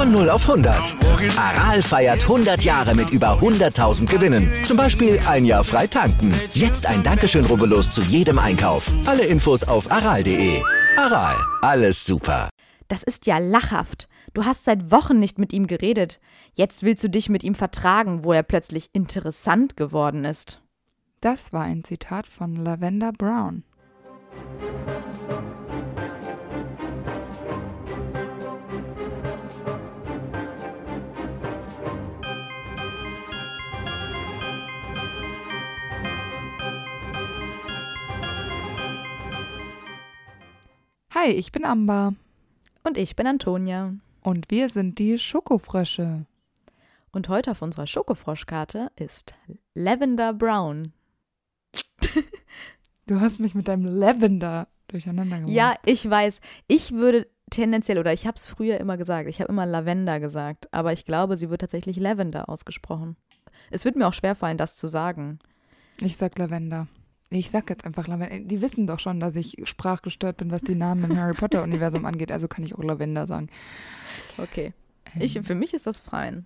Von 0 auf 100. Aral feiert 100 Jahre mit über 100.000 Gewinnen. Zum Beispiel ein Jahr frei tanken. Jetzt ein Dankeschön, rubbellos zu jedem Einkauf. Alle Infos auf aral.de. Aral, alles super. Das ist ja lachhaft. Du hast seit Wochen nicht mit ihm geredet. Jetzt willst du dich mit ihm vertragen, wo er plötzlich interessant geworden ist. Das war ein Zitat von Lavender Brown. Hi, ich bin Amber Und ich bin Antonia. und wir sind die Schokofrösche. Und heute auf unserer Schokofroschkarte ist Lavender Brown. Du hast mich mit deinem Lavender durcheinander gemacht. Ja, ich weiß. Ich würde tendenziell, oder ich habe es früher immer gesagt, ich habe immer Lavender gesagt, aber ich glaube, sie wird tatsächlich Lavender ausgesprochen. Es wird mir auch schwerfallen, das zu sagen. Ich sag Lavender. Ich sag jetzt einfach Lavender. Die wissen doch schon, dass ich sprachgestört bin, was die Namen im Harry Potter-Universum angeht. Also kann ich auch Lavender sagen. Okay. Ich, für mich ist das fein.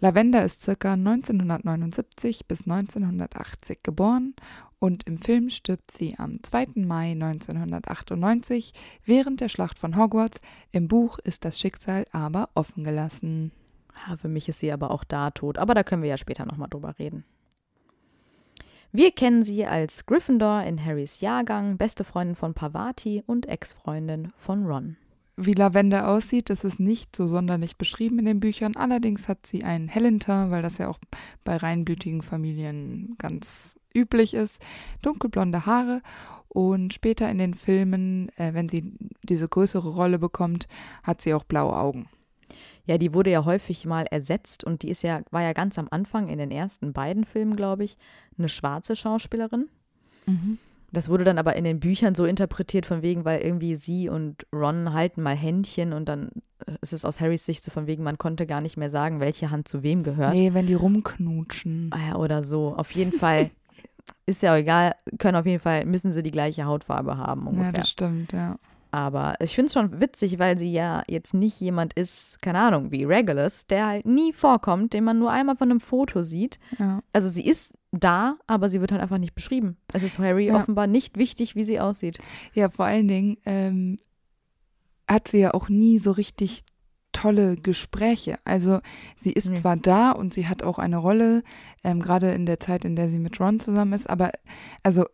Lavender ist circa 1979 bis 1980 geboren und im Film stirbt sie am 2. Mai 1998 während der Schlacht von Hogwarts. Im Buch ist das Schicksal aber offen gelassen. Ja, für mich ist sie aber auch da tot, aber da können wir ja später nochmal drüber reden. Wir kennen sie als Gryffindor in Harrys Jahrgang, beste Freundin von Pavati und Ex-Freundin von Ron. Wie Lavender aussieht, ist nicht so sonderlich beschrieben in den Büchern. Allerdings hat sie einen Hellinter, weil das ja auch bei reinblütigen Familien ganz üblich ist. Dunkelblonde Haare und später in den Filmen, äh, wenn sie diese größere Rolle bekommt, hat sie auch blaue Augen. Ja, die wurde ja häufig mal ersetzt und die ist ja, war ja ganz am Anfang in den ersten beiden Filmen, glaube ich, eine schwarze Schauspielerin. Das wurde dann aber in den Büchern so interpretiert, von wegen, weil irgendwie sie und Ron halten mal Händchen und dann ist es aus Harrys Sicht so von wegen, man konnte gar nicht mehr sagen, welche Hand zu wem gehört. Nee, wenn die rumknutschen. Ah ja, oder so. Auf jeden Fall ist ja auch egal, können auf jeden Fall, müssen sie die gleiche Hautfarbe haben Ja, ungefähr. das stimmt, ja. Aber ich finde es schon witzig, weil sie ja jetzt nicht jemand ist, keine Ahnung, wie Regulus, der halt nie vorkommt, den man nur einmal von einem Foto sieht. ja. Also sie ist da, aber sie wird halt einfach nicht beschrieben. Es ist Harry Ja. offenbar nicht wichtig, wie sie aussieht. Ja, vor allen Dingen ähm, hat sie ja auch nie so richtig tolle Gespräche. Also sie ist Nee. zwar da und sie hat auch eine Rolle, ähm, gerade in der Zeit, in der sie mit Ron zusammen ist, aber also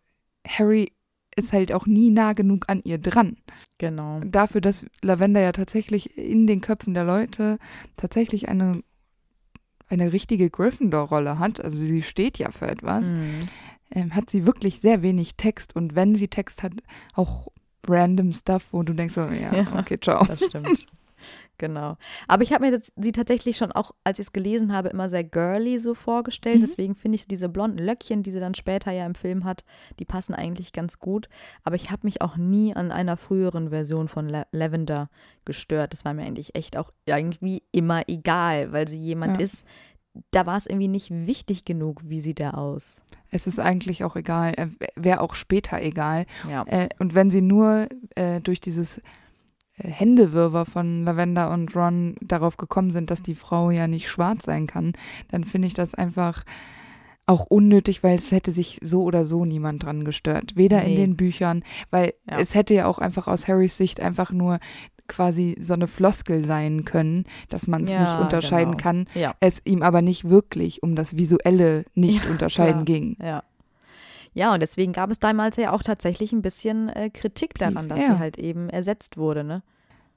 Harry ist halt auch nie nah genug an ihr dran. Genau. Dafür, dass Lavender ja tatsächlich in den Köpfen der Leute tatsächlich eine, eine richtige Gryffindor-Rolle hat, also sie steht ja für etwas, Mhm. ähm, hat sie wirklich sehr wenig Text und wenn sie Text hat, auch random Stuff, wo du denkst so, ja, Ja. okay, ciao. Das stimmt. genau. Aber ich habe mir das, sie tatsächlich schon auch, als ich es gelesen habe, immer sehr girly so vorgestellt. Mhm. Deswegen finde ich diese blonden Löckchen, die sie dann später ja im Film hat, die passen eigentlich ganz gut. Aber ich habe mich auch nie an einer früheren Version von La Lavender gestört. Das war mir eigentlich echt auch irgendwie immer egal, weil sie jemand Ja. ist, da war es irgendwie nicht wichtig genug, wie sieht er aus. Es ist eigentlich auch egal, wäre auch später egal. Ja. Äh, und wenn sie nur äh, durch dieses Händewirrwarr von Lavender und Ron darauf gekommen sind, dass die Frau ja nicht schwarz sein kann, dann finde ich das einfach auch unnötig, weil es hätte sich so oder so niemand dran gestört. Weder in Nee. den Büchern, weil Ja. es hätte ja auch einfach aus Harrys Sicht einfach nur quasi so eine Floskel sein können, dass man es Ja, nicht unterscheiden genau. kann, Ja. es ihm aber nicht wirklich um das Visuelle nicht unterscheiden ging. Ja. Ja, und deswegen gab es damals ja auch tatsächlich ein bisschen äh, Kritik daran, dass Ja. sie halt eben ersetzt wurde, ne?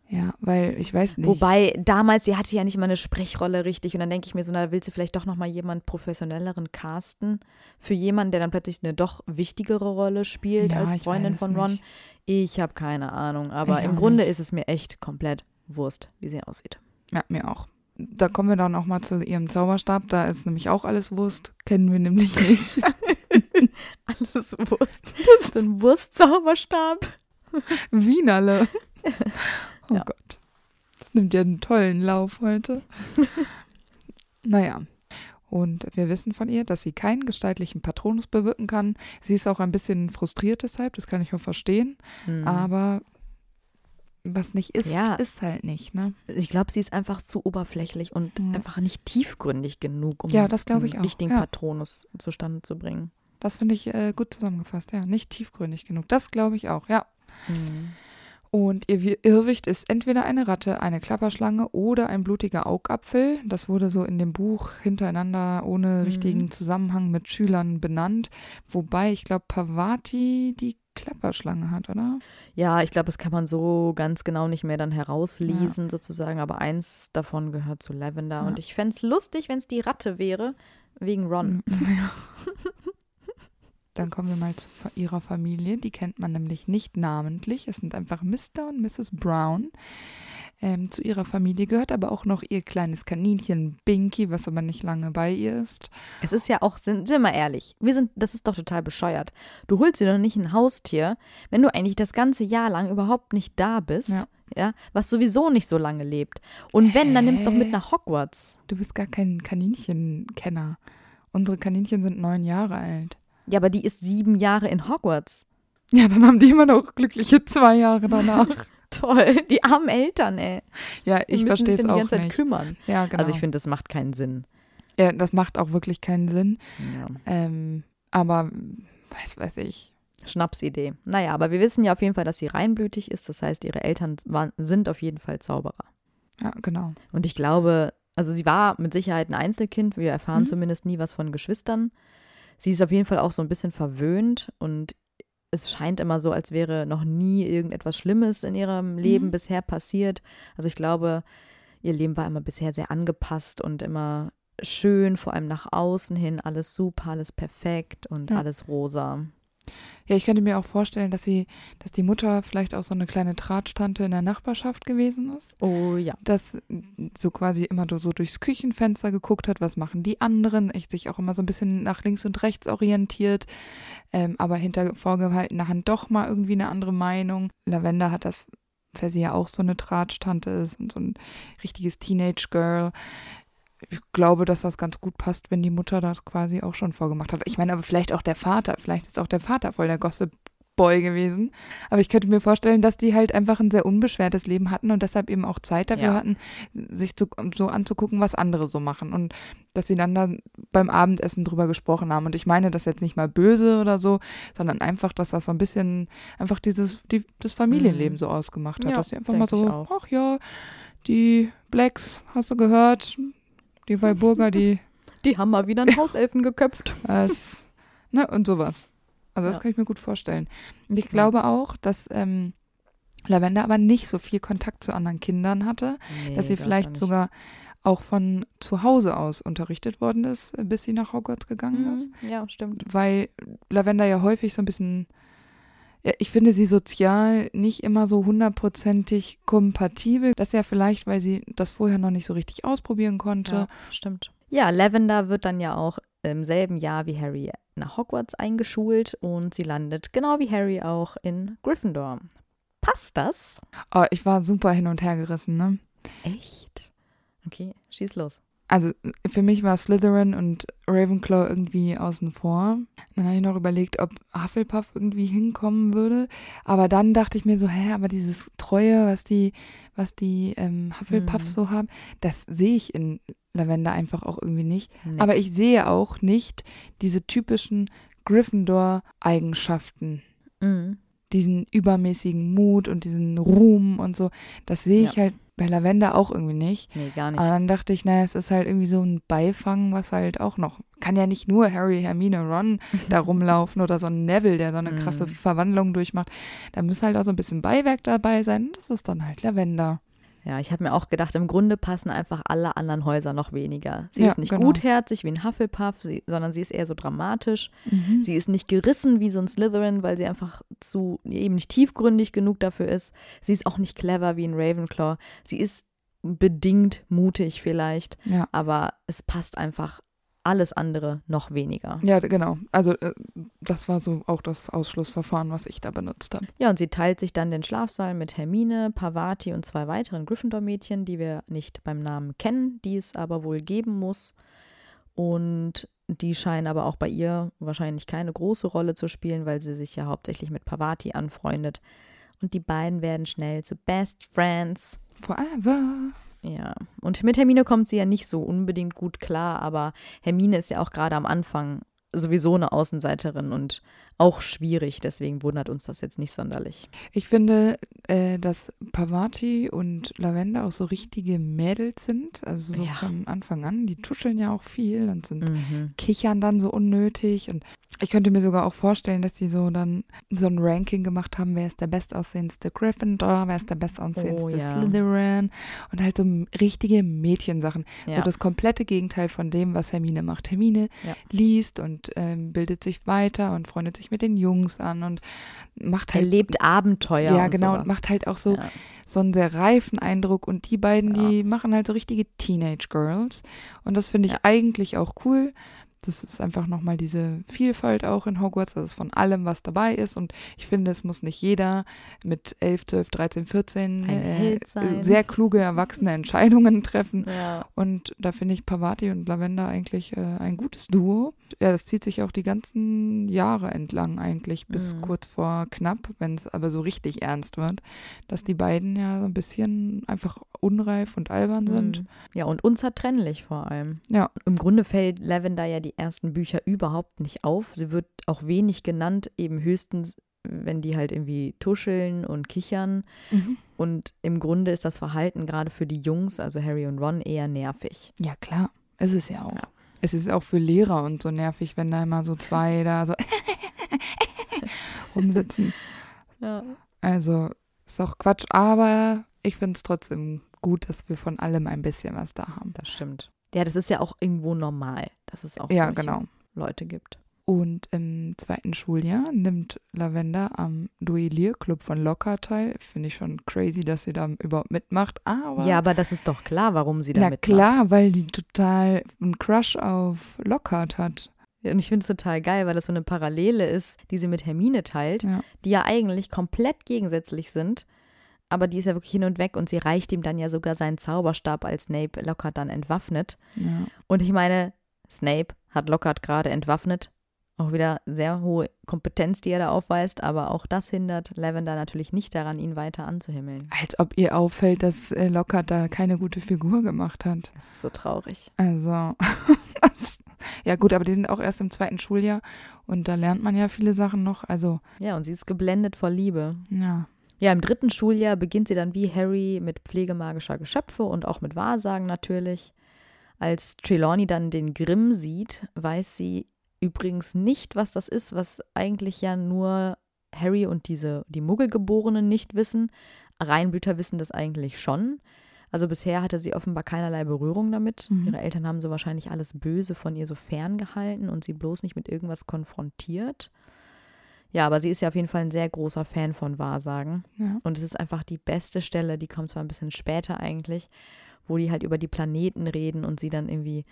Ja, weil ich weiß nicht. Wobei damals, sie hatte ja nicht mal eine Sprechrolle richtig und dann denke ich mir so, na, willst du vielleicht doch nochmal jemand professionelleren casten für jemanden, der dann plötzlich eine doch wichtigere Rolle spielt Ja, als Freundin von Ron? nicht. Ich habe keine Ahnung, aber Ich im Grunde nicht. ist es mir echt komplett Wurst, wie sie aussieht. Ja, mir auch. da kommen wir dann auch mal zu ihrem Zauberstab. Da ist nämlich auch alles Wurst. Kennen wir nämlich nicht. alles Wurst. Das ist ein Wurstzauberstab. Wienerle. Oh ja. Gott. Das nimmt ja einen tollen Lauf heute. naja. Und wir wissen von ihr, dass sie keinen gestaltlichen Patronus bewirken kann. Sie ist auch ein bisschen frustriert deshalb, das kann ich auch verstehen. Hm. Aber was nicht ist, ja. ist halt nicht. Ne? Ich glaube, sie ist einfach zu oberflächlich und ja. einfach nicht tiefgründig genug, um ja, auch. richtigen. Patronus zustande zu bringen. Das finde ich äh, gut zusammengefasst, ja. Nicht tiefgründig genug. Das glaube ich auch, ja. Mhm. Und ihr Irrwicht ist entweder eine Ratte, eine Klapperschlange oder ein blutiger Augapfel. Das wurde so in dem Buch hintereinander ohne mhm. richtigen Zusammenhang mit Schülern benannt. Wobei ich glaube, Pavati die Klapperschlange hat, oder? Ja, ich glaube, das kann man so ganz genau nicht mehr dann herauslesen, ja. sozusagen. Aber eins davon gehört zu Lavender. Ja. Und ich fände es lustig, wenn es die Ratte wäre, wegen Ron. Ja. Dann kommen wir mal zu ihrer Familie. Die kennt man nämlich nicht namentlich. Es sind einfach Mr. und Mrs. Brown. Ähm, zu ihrer Familie gehört aber auch noch ihr kleines Kaninchen Binky, was aber nicht lange bei ihr ist. Es ist ja auch, sind, sind wir mal ehrlich, wir sind, das ist doch total bescheuert. Du holst dir doch nicht ein Haustier, wenn du eigentlich das ganze Jahr lang überhaupt nicht da bist. Ja. Ja, was sowieso nicht so lange lebt. Und wenn, dann nimmst du doch mit nach Hogwarts. Du bist gar kein Kaninchenkenner. Unsere Kaninchen sind neun Jahre alt. Ja, aber die ist sieben Jahre in Hogwarts. Ja, dann haben die immer noch glückliche zwei Jahre danach. Toll, die armen Eltern, ey. Ja, ich verstehe es auch die ganze Zeit kümmern. Ja, genau. Also ich finde, das macht keinen Sinn. Ja, das macht auch wirklich keinen Sinn. Ja. Ähm, aber, weiß weiß ich. Schnapsidee. Naja, aber wir wissen ja auf jeden Fall, dass sie reinblütig ist. Das heißt, ihre Eltern waren, sind auf jeden Fall Zauberer. Ja, genau. Und ich glaube, also sie war mit Sicherheit ein Einzelkind. Wir erfahren mhm. zumindest nie was von Geschwistern sie ist auf jeden Fall auch so ein bisschen verwöhnt und es scheint immer so, als wäre noch nie irgendetwas Schlimmes in ihrem Leben mhm. bisher passiert. Also ich glaube, ihr Leben war immer bisher sehr angepasst und immer schön, vor allem nach außen hin, alles super, alles perfekt und ja. alles rosa. Ja, ich könnte mir auch vorstellen, dass sie, dass die Mutter vielleicht auch so eine kleine Tratstante in der Nachbarschaft gewesen ist. Oh ja. Dass so quasi immer so durchs Küchenfenster geguckt hat, was machen die anderen, ich sich auch immer so ein bisschen nach links und rechts orientiert, ähm, aber hinter vorgehaltener Hand doch mal irgendwie eine andere Meinung. Lavender hat das für sie ja auch so eine Tratstante ist und so ein richtiges Teenage Girl ich glaube, dass das ganz gut passt, wenn die Mutter das quasi auch schon vorgemacht hat. Ich meine, aber vielleicht auch der Vater. Vielleicht ist auch der Vater voll der Gossip Boy gewesen. Aber ich könnte mir vorstellen, dass die halt einfach ein sehr unbeschwertes Leben hatten und deshalb eben auch Zeit dafür ja. hatten, sich zu, so anzugucken, was andere so machen. Und dass sie dann da beim Abendessen drüber gesprochen haben. Und ich meine das jetzt nicht mal böse oder so, sondern einfach, dass das so ein bisschen einfach dieses, die, das Familienleben mhm. so ausgemacht hat. Ja, dass sie einfach mal so, ach ja, die Blacks, hast du gehört, die Walburger, die. Die haben mal wieder einen Hauselfen geköpft. Das, ne, und sowas. Also, das ja. kann ich mir gut vorstellen. Und ich glaube auch, dass ähm, Lavender aber nicht so viel Kontakt zu anderen Kindern hatte, nee, dass sie vielleicht sogar auch von zu Hause aus unterrichtet worden ist, bis sie nach Hogwarts gegangen mhm, ist. Ja, stimmt. Weil Lavender ja häufig so ein bisschen ich finde sie sozial nicht immer so hundertprozentig kompatibel. Das ist ja vielleicht, weil sie das vorher noch nicht so richtig ausprobieren konnte. Ja, stimmt. Ja, Lavender wird dann ja auch im selben Jahr wie Harry nach Hogwarts eingeschult und sie landet genau wie Harry auch in Gryffindor. Passt das? Oh, ich war super hin und her gerissen, ne? Echt? Okay, schieß los also für mich war Slytherin und Ravenclaw irgendwie außen vor. Dann habe ich noch überlegt, ob Hufflepuff irgendwie hinkommen würde. Aber dann dachte ich mir so, hä, aber dieses Treue, was die, was die ähm, Hufflepuff mhm. so haben, das sehe ich in Lavender einfach auch irgendwie nicht. Nee. Aber ich sehe auch nicht diese typischen Gryffindor-Eigenschaften. Mhm. Diesen übermäßigen Mut und diesen Ruhm und so. Das sehe ich ja. halt bei Lavender auch irgendwie nicht. Nee, gar nicht. Aber dann dachte ich, naja, es ist halt irgendwie so ein Beifang, was halt auch noch. Kann ja nicht nur Harry, Hermine, Ron da rumlaufen oder so ein Neville, der so eine krasse mhm. Verwandlung durchmacht. Da muss halt auch so ein bisschen Beiwerk dabei sein. Das ist dann halt Lavender. Ja, ich habe mir auch gedacht, im Grunde passen einfach alle anderen Häuser noch weniger. Sie ja, ist nicht genau. gutherzig wie ein Hufflepuff, sie, sondern sie ist eher so dramatisch. Mhm. Sie ist nicht gerissen wie so ein Slytherin, weil sie einfach zu eben nicht tiefgründig genug dafür ist. Sie ist auch nicht clever wie ein Ravenclaw. Sie ist bedingt mutig vielleicht, Ja. aber es passt einfach alles andere noch weniger. Ja, genau. Also äh, das war so auch das Ausschlussverfahren, was ich da benutzt habe. Ja, und sie teilt sich dann den Schlafsaal mit Hermine, Pavati und zwei weiteren Gryffindor-Mädchen, die wir nicht beim Namen kennen, die es aber wohl geben muss. Und die scheinen aber auch bei ihr wahrscheinlich keine große Rolle zu spielen, weil sie sich ja hauptsächlich mit Pavati anfreundet. Und die beiden werden schnell zu Best Friends. Forever. Ja, und mit Hermine kommt sie ja nicht so unbedingt gut klar, aber Hermine ist ja auch gerade am Anfang sowieso eine Außenseiterin und auch schwierig, deswegen wundert uns das jetzt nicht sonderlich. Ich finde, äh, dass Pavati und Lavender auch so richtige Mädels sind. Also so Ja. von Anfang an. Die tuscheln ja auch viel und sind Mhm. kichern dann so unnötig. Und ich könnte mir sogar auch vorstellen, dass die so dann so ein Ranking gemacht haben, wer ist der bestaussehendste Gryffindor, wer ist der bestaussehendste Oh, ja. Slytherin. Und halt so richtige Mädchensachen. So Ja. das komplette Gegenteil von dem, was Hermine macht. Hermine liest und ähm, bildet sich weiter und freundet sich mit den Jungs an und macht halt Erlebt Abenteuer. ja, und genau, sowas. und macht halt auch so, Ja. so einen sehr reifen Eindruck. Und die beiden, Ja. die machen halt so richtige Teenage Girls. Und das finde ich Ja. eigentlich auch cool. Das ist einfach nochmal diese Vielfalt auch in Hogwarts, dass es von allem was dabei ist. Und ich finde, es muss nicht jeder mit 11, 12, 13, 14 Ein äh, sein. sehr kluge, erwachsene Entscheidungen treffen. Ja. Und da finde ich Pavati und Lavender eigentlich äh, ein gutes Duo. Ja, das zieht sich auch die ganzen Jahre entlang eigentlich, bis Mhm. kurz vor knapp, wenn es aber so richtig ernst wird, dass die beiden ja so ein bisschen einfach unreif und albern sind. Mhm. Ja, und unzertrennlich vor allem. Ja. Im Grunde fällt Lavender ja die ersten Bücher überhaupt nicht auf. Sie wird auch wenig genannt, eben höchstens, wenn die halt irgendwie tuscheln und kichern. Und im Grunde ist das Verhalten gerade für die Jungs, also Harry und Ron, eher nervig. Ja, klar. Es ist ja auch. Ja. Es ist auch für Lehrer und so nervig, wenn da immer so zwei da so rumsitzen. Ja. Also ist auch Quatsch, aber ich finde es trotzdem gut, dass wir von allem ein bisschen was da haben. Das stimmt. Ja, das ist ja auch irgendwo normal, dass es auch Ja, genau. Leute gibt. Und im zweiten Schuljahr nimmt Lavender am Duellierclub von Lockhart teil. Finde ich schon crazy, dass sie da überhaupt mitmacht. Aber Ja, aber das ist doch klar, warum sie da na mitmacht. klar, weil die total einen Crush auf Lockhart hat. Ja, Und ich finde es total geil, weil das so eine Parallele ist, die sie mit Hermine teilt, Ja. die ja eigentlich komplett gegensätzlich sind. Aber die ist ja wirklich hin und weg und sie reicht ihm dann ja sogar seinen Zauberstab, als Snape Lockhart dann entwaffnet. Ja. Und ich meine, Snape hat Lockhart gerade entwaffnet. Auch wieder sehr hohe Kompetenz, die er da aufweist, aber auch das hindert Lavender natürlich nicht daran, ihn weiter anzuhimmeln. Als ob ihr auffällt, dass äh, Lockhart da keine gute Figur gemacht hat. Das ist so traurig. Also, ja gut, aber die sind auch erst im zweiten Schuljahr und da lernt man ja viele Sachen noch. Also, Ja, und sie ist geblendet vor Liebe. ja. Ja, im dritten Schuljahr beginnt sie dann wie Harry mit Pflege magischer Geschöpfe und auch mit Wahrsagen natürlich. Als Trelawney dann den Grimm sieht, weiß sie übrigens nicht, was das ist, was eigentlich ja nur Harry und diese, die Muggelgeborenen nicht wissen. Reinblüter wissen das eigentlich schon. Also bisher hatte sie offenbar keinerlei Berührung damit. Mhm. Ihre Eltern haben so wahrscheinlich alles Böse von ihr so ferngehalten und sie bloß nicht mit irgendwas konfrontiert. Ja, aber sie ist ja auf jeden Fall ein sehr großer Fan von Wahrsagen. Ja. Und es ist einfach die beste Stelle, die kommt zwar ein bisschen später eigentlich, wo die halt über die Planeten reden und sie dann irgendwie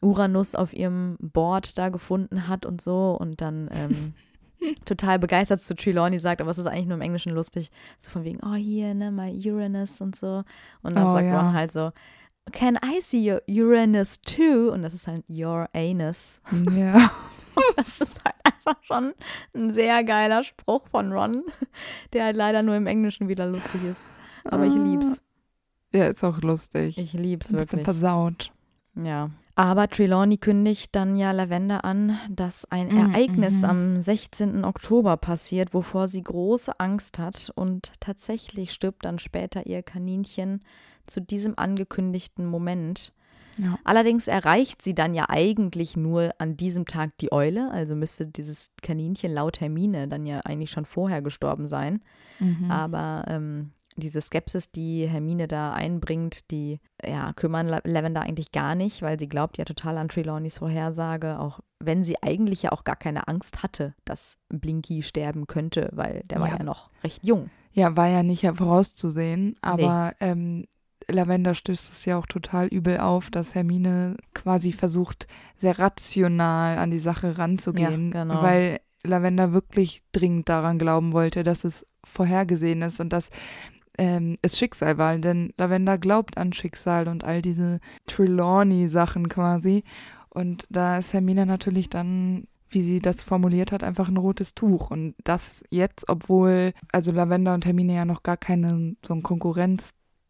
Uranus auf ihrem Board da gefunden hat und so und dann ähm, total begeistert zu Trelawney sagt, aber es ist eigentlich nur im Englischen lustig, so von wegen, oh hier, ne, my Uranus und so. Und dann Oh, sagt ja. Ron halt so, can I see your Uranus too? Und das ist halt your anus. Ja. Das ist halt einfach schon ein sehr geiler Spruch von Ron, der halt leider nur im Englischen wieder lustig ist. Aber ich lieb's. Ja, ist auch lustig. Ich lieb's Ein bisschen wirklich. versaut. Ja. Aber Trelawney kündigt dann ja Lavender an, dass ein Mm, Ereignis mhm. am 16. Oktober passiert, wovor sie große Angst hat. Und tatsächlich stirbt dann später ihr Kaninchen zu diesem angekündigten Moment. Ja. Allerdings erreicht sie dann ja eigentlich nur an diesem Tag die Eule, also müsste dieses Kaninchen laut Hermine dann ja eigentlich schon vorher gestorben sein. Mhm. Aber ähm, diese Skepsis, die Hermine da einbringt, die ja, kümmern La- Lavender eigentlich gar nicht, weil sie glaubt ja total an Trelawneys Vorhersage, auch wenn sie eigentlich ja auch gar keine Angst hatte, dass Blinky sterben könnte, weil der war Ja. ja noch recht jung. Ja, war ja nicht vorauszusehen, aber ähm, Lavender stößt es ja auch total übel auf, dass Hermine quasi versucht, sehr rational an die Sache ranzugehen, Ja, genau. weil Lavender wirklich dringend daran glauben wollte, dass es vorhergesehen ist und dass ähm, es Schicksal war. Denn Lavender glaubt an Schicksal und all diese Trelawney-Sachen quasi. Und da ist Hermine natürlich dann, wie sie das formuliert hat, einfach ein rotes Tuch. Und das jetzt, obwohl also Lavender und Hermine ja noch gar keinen so einen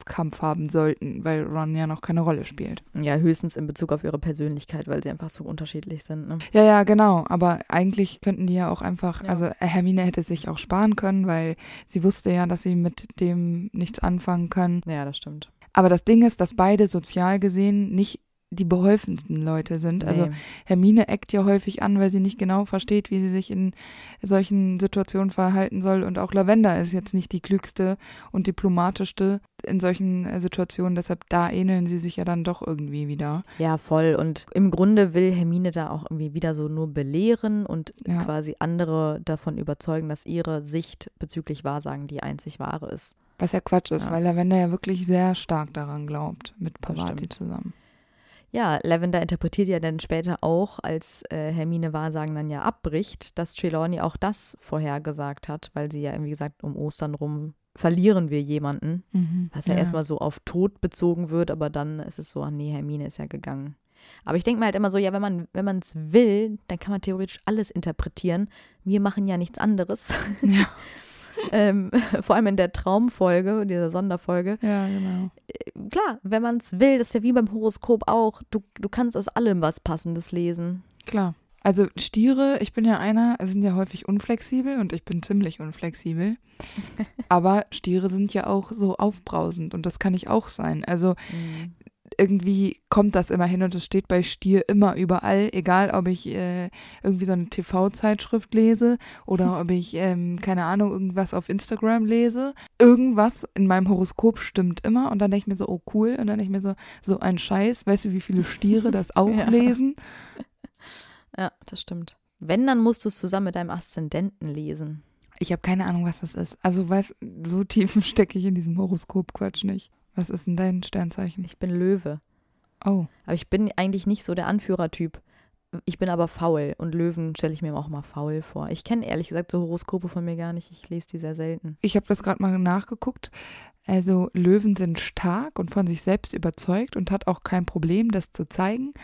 Konkurrenzkampf haben sollten, weil Ron ja noch keine Rolle spielt. Ja, höchstens in Bezug auf ihre Persönlichkeit, weil sie einfach so unterschiedlich sind. Ne? Ja, ja, genau. Aber eigentlich könnten die ja auch einfach, Ja. also Hermine hätte sich auch sparen können, weil sie wusste ja, dass sie mit dem nichts anfangen kann. Ja, das stimmt. Aber das Ding ist, dass beide sozial gesehen nicht die beholfensten Leute sind. Also Nee. Hermine eckt ja häufig an, weil sie nicht genau versteht, wie sie sich in solchen Situationen verhalten soll. Und auch Lavender ist jetzt nicht die klügste und diplomatischste in solchen äh, Situationen. Deshalb da ähneln sie sich ja dann doch irgendwie wieder. Ja, voll. Und im Grunde will Hermine da auch irgendwie wieder so nur belehren und Ja. quasi andere davon überzeugen, dass ihre Sicht bezüglich Wahrsagen die einzig wahre ist. Was ja Quatsch ist, Ja. weil Lavender ja wirklich sehr stark daran glaubt, mit Pavati zusammen. Ja, Lavender interpretiert ja dann später auch, als äh, Hermine Wahrsagen dann ja abbricht, dass Trelawney auch das vorhergesagt hat, weil sie ja irgendwie gesagt, um Ostern rum verlieren wir jemanden, was ja, erstmal so auf Tod bezogen wird, aber dann ist es so, ach nee, Hermine ist ja gegangen. Aber ich denke mir halt immer so, ja, wenn man wenn man es will, dann kann man theoretisch alles interpretieren. Wir machen ja nichts anderes. Ja. ähm, vor allem in der Traumfolge, dieser Sonderfolge. Ja, genau. Klar, wenn man es will, das ist ja wie beim Horoskop auch. Du, du kannst aus allem was Passendes lesen. Klar. Also Stiere, ich bin ja einer, sind ja häufig unflexibel und ich bin ziemlich unflexibel. Aber Stiere sind ja auch so aufbrausend und das kann ich auch sein. Also irgendwie kommt das immer hin und es steht bei Stier immer überall, egal ob ich äh, irgendwie so eine TV-Zeitschrift lese oder ob ich, ähm, keine Ahnung, irgendwas auf Instagram lese. Irgendwas in meinem Horoskop stimmt immer und dann denke ich mir so, oh cool, und dann denke ich mir so, so ein Scheiß, weißt du, wie viele Stiere das auch Ja. lesen? Ja, das stimmt. Wenn, dann musst du es zusammen mit deinem Aszendenten lesen. Ich habe keine Ahnung, was das ist. Also, weißt so tief stecke ich in diesem Horoskop-Quatsch nicht. Was ist denn dein Sternzeichen? Ich bin Löwe. Oh, Aber ich bin eigentlich nicht so der Anführertyp. Ich bin aber faul und Löwen stelle ich mir auch mal faul vor. Ich kenne ehrlich gesagt so Horoskope von mir gar nicht. Ich lese die sehr selten. ich habe das gerade mal nachgeguckt. Also Löwen sind stark und von sich selbst überzeugt und hat auch kein Problem, das zu zeigen.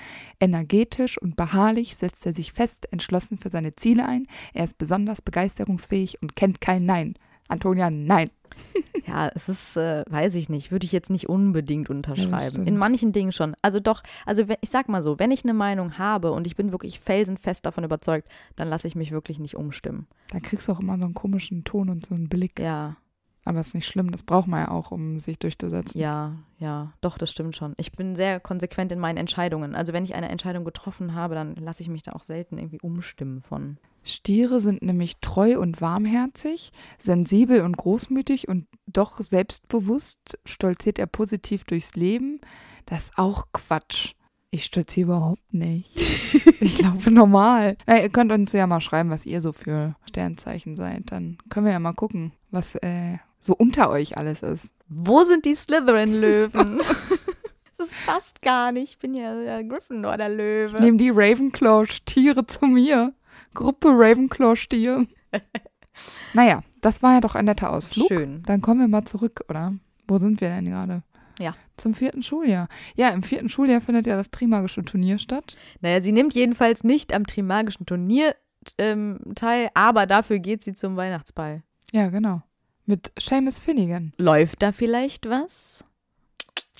Energetisch und beharrlich setzt er sich fest, entschlossen für seine Ziele ein. Er ist besonders begeisterungsfähig und kennt kein Nein. Antonia, nein. Ja, es ist, äh, weiß ich nicht, würde ich jetzt nicht unbedingt unterschreiben. stimmt. In manchen Dingen schon. Also doch, also wenn- ich sag mal so, wenn ich eine Meinung habe und ich bin wirklich felsenfest davon überzeugt, dann lasse ich mich wirklich nicht umstimmen. Da kriegst du auch immer so einen komischen Ton und so einen Blick. Ja, Aber ist nicht schlimm, das braucht man ja auch, um sich durchzusetzen. ja, ja, doch, das stimmt schon. Ich bin sehr konsequent in meinen Entscheidungen. Also wenn ich eine Entscheidung getroffen habe, dann lasse ich mich da auch selten irgendwie umstimmen von. Stiere sind nämlich treu und warmherzig, sensibel und großmütig und doch selbstbewusst stolziert er positiv durchs Leben. Das ist auch Quatsch. Ich stolziere überhaupt nicht. ich laufe normal. Na, ihr könnt uns ja mal schreiben, was ihr so für Sternzeichen seid. Dann können wir ja mal gucken, was äh, so unter euch alles ist. Wo sind die Slytherin-Löwen? das passt gar nicht. Ich bin ja der Gryffindor, der Löwe. Ich nehme die Ravenclaw-Stiere zu mir. Gruppe Ravenclaw-Stier. naja, das war ja doch ein netter Ausflug. Schön. Dann kommen wir mal zurück, oder? Wo sind wir denn gerade? Ja. Zum vierten Schuljahr. Ja, im vierten Schuljahr findet ja das Trimagische Turnier statt. Naja, sie nimmt jedenfalls nicht am Trimagischen Turnier ähm, teil, aber dafür geht sie zum Weihnachtsball. Ja, genau. Mit Seamus Finnegan. Läuft da vielleicht was?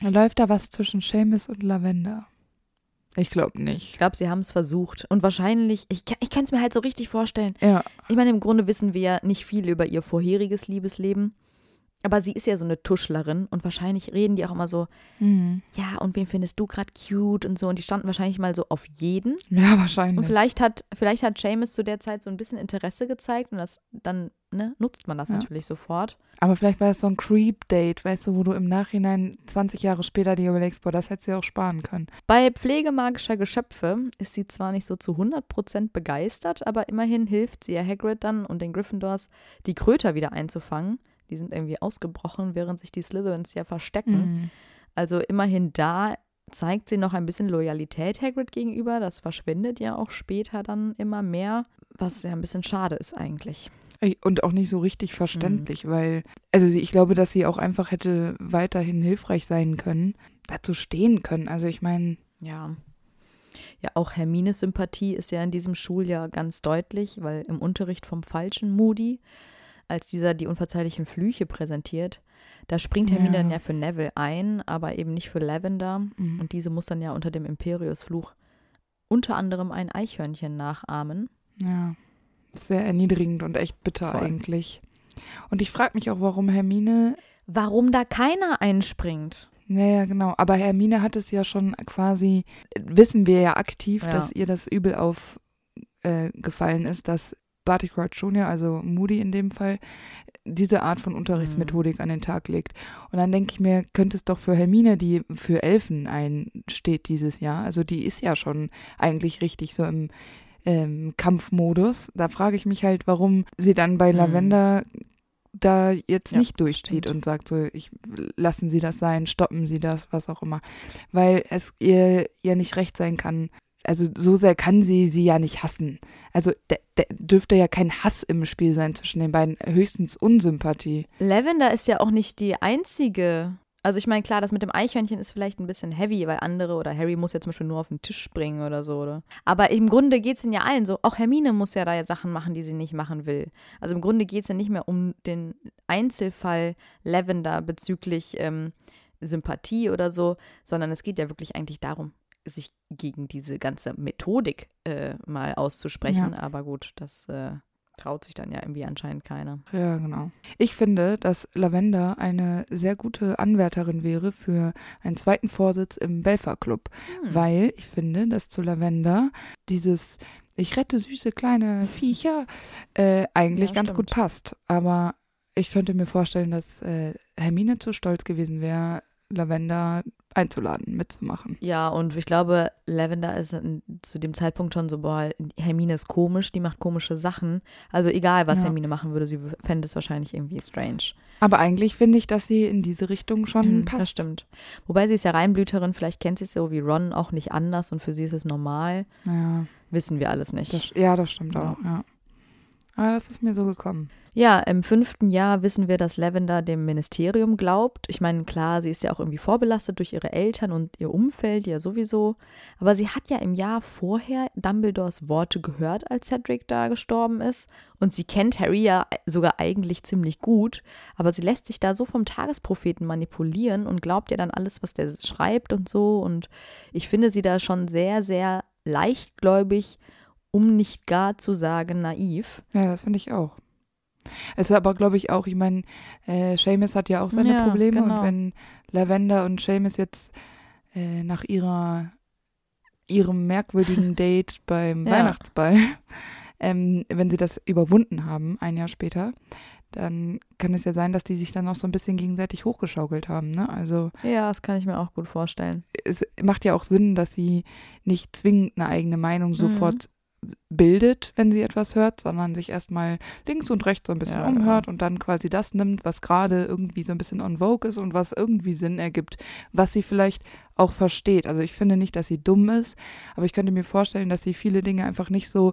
Läuft da was zwischen Seamus und Lavender? Ich glaube Ich nicht. glaube, sie haben es versucht. Und wahrscheinlich, ich, kann- ich kann es mir halt so richtig vorstellen. Ja, Ich meine, im Grunde wissen wir ja nicht viel über ihr vorheriges Liebesleben. Aber sie ist ja so eine Tuschlerin und wahrscheinlich reden die auch immer so, mhm. ja, und wen findest du gerade cute und so. Und die standen wahrscheinlich mal so auf jeden. ja Und wahrscheinlich. vielleicht hat, vielleicht hat Seamus zu der Zeit so ein bisschen Interesse gezeigt und das dann ne, nutzt man das Ja. natürlich sofort. Aber vielleicht war es so ein Creep-Date, weißt du, wo du im Nachhinein 20 Jahre später dir überlegst, boah, das hättest du ja auch sparen können. Bei Pflege magischer Geschöpfe ist sie zwar nicht so zu 100% begeistert, aber immerhin hilft sie ja Hagrid dann und den Gryffindors, die Kröter wieder einzufangen. Die sind irgendwie ausgebrochen, während sich die Slytherins ja verstecken. Mhm. Also immerhin da zeigt sie noch ein bisschen Loyalität Hagrid gegenüber. Das verschwindet ja auch später dann immer mehr, was ja ein bisschen schade ist eigentlich. Und auch nicht so richtig verständlich, mhm. weil, also ich glaube, dass sie auch einfach hätte weiterhin hilfreich sein können, dazu stehen können. Also ich meine. Ja. Ja, auch Hermines Sympathie ist ja in diesem Schuljahr ganz deutlich, weil im Unterricht vom falschen Moody, als dieser die unverzeihlichen Flüche präsentiert, da springt Hermine ja. dann ja für Neville ein, aber eben nicht für Lavender. Mhm. Und diese muss dann ja unter dem Imperius-Fluch unter anderem ein Eichhörnchen nachahmen. Ja, sehr erniedrigend und echt bitter Voll. eigentlich. Und ich frage mich auch, warum Hermine. Warum da keiner einspringt. Naja, genau. Aber Hermine hat es ja schon quasi, wissen wir ja aktiv, ja. dass ihr das übel aufgefallen äh, ist, dass Barty Crouch Jr., also Moody in dem Fall, diese Art von Unterrichtsmethodik mhm. an den Tag legt. Und dann denke ich mir, könnte es doch für Hermine, die für Elfen einsteht dieses Jahr, also die ist ja schon eigentlich richtig so im ähm, Kampfmodus. Da frage ich mich halt, warum sie dann bei mhm. Lavender da jetzt ja, nicht durchzieht stimmt. und sagt so, ich lassen Sie das sein, stoppen Sie das, was auch immer, weil es ihr ja nicht recht sein kann. Also so sehr kann sie sie ja nicht hassen. Also dürfte ja kein Hass im Spiel sein zwischen den beiden, höchstens Unsympathie. Lavender ist ja auch nicht die einzige also ich meine, klar, das mit dem Eichhörnchen ist vielleicht ein bisschen heavy, weil andere oder Harry muss ja zum Beispiel nur auf den Tisch springen oder so, oder? Aber im Grunde geht es ihnen ja allen so. Auch Hermine muss ja da jetzt Sachen machen, die sie nicht machen will. Also im Grunde geht es ja nicht mehr um den Einzelfall Lavender bezüglich ähm, Sympathie oder so, sondern es geht ja wirklich eigentlich darum, sich gegen diese ganze Methodik äh, mal auszusprechen. Ja. Aber gut, das äh, traut sich dann ja irgendwie anscheinend keiner. Ja, genau. Ich finde, dass Lavender eine sehr gute Anwärterin wäre für einen zweiten Vorsitz im Belfer Club, hm. weil ich finde, dass zu Lavender dieses ich rette süße kleine Viecher äh, eigentlich ja, ganz stimmt. gut passt. Aber ich könnte mir vorstellen, dass äh, Hermine zu stolz gewesen wäre, Lavender einzuladen, mitzumachen. Ja, und ich glaube, Lavender ist zu dem Zeitpunkt schon so, boah, Hermine ist komisch, die macht komische Sachen. Also egal, was ja. Hermine machen würde, sie fände es wahrscheinlich irgendwie strange. Aber eigentlich finde ich, dass sie in diese Richtung schon mhm, passt. Das stimmt. Wobei sie ist ja Reinblüterin, vielleicht kennt sie es so wie Ron auch nicht anders und für sie ist es normal. Ja. Wissen wir alles nicht. Das, ja, das stimmt ja. auch, ja. Aber das ist mir so gekommen. Ja, im fünften Jahr wissen wir, dass Lavender dem Ministerium glaubt. Ich meine, klar, sie ist ja auch irgendwie vorbelastet durch ihre Eltern und ihr Umfeld ja sowieso. Aber sie hat ja im Jahr vorher Dumbledores Worte gehört, als Cedric da gestorben ist. Und sie kennt Harry ja sogar eigentlich ziemlich gut. Aber sie lässt sich da so vom Tagespropheten manipulieren und glaubt ja dann alles, was der schreibt und so. Und ich finde sie da schon sehr, sehr leichtgläubig, um nicht gar zu sagen naiv. Ja, das finde ich auch. Es ist aber, glaube ich, auch, ich meine, äh, Seamus hat ja auch seine ja, Probleme genau. und wenn Lavender und Seamus jetzt äh, nach ihrer ihrem merkwürdigen Date beim ja. Weihnachtsball, ähm, wenn sie das überwunden haben, ein Jahr später, dann kann es ja sein, dass die sich dann auch so ein bisschen gegenseitig hochgeschaukelt haben. Ne? Also ja, das kann ich mir auch gut vorstellen. Es macht ja auch Sinn, dass sie nicht zwingend eine eigene Meinung mhm. Bildet, wenn sie etwas hört, sondern sich erstmal links und rechts so ein bisschen ja, umhört ja. und dann quasi das nimmt, was gerade irgendwie so ein bisschen on vogue ist und was irgendwie Sinn ergibt, was sie vielleicht auch versteht. Also ich finde nicht, dass sie dumm ist, aber ich könnte mir vorstellen, dass sie viele Dinge einfach nicht so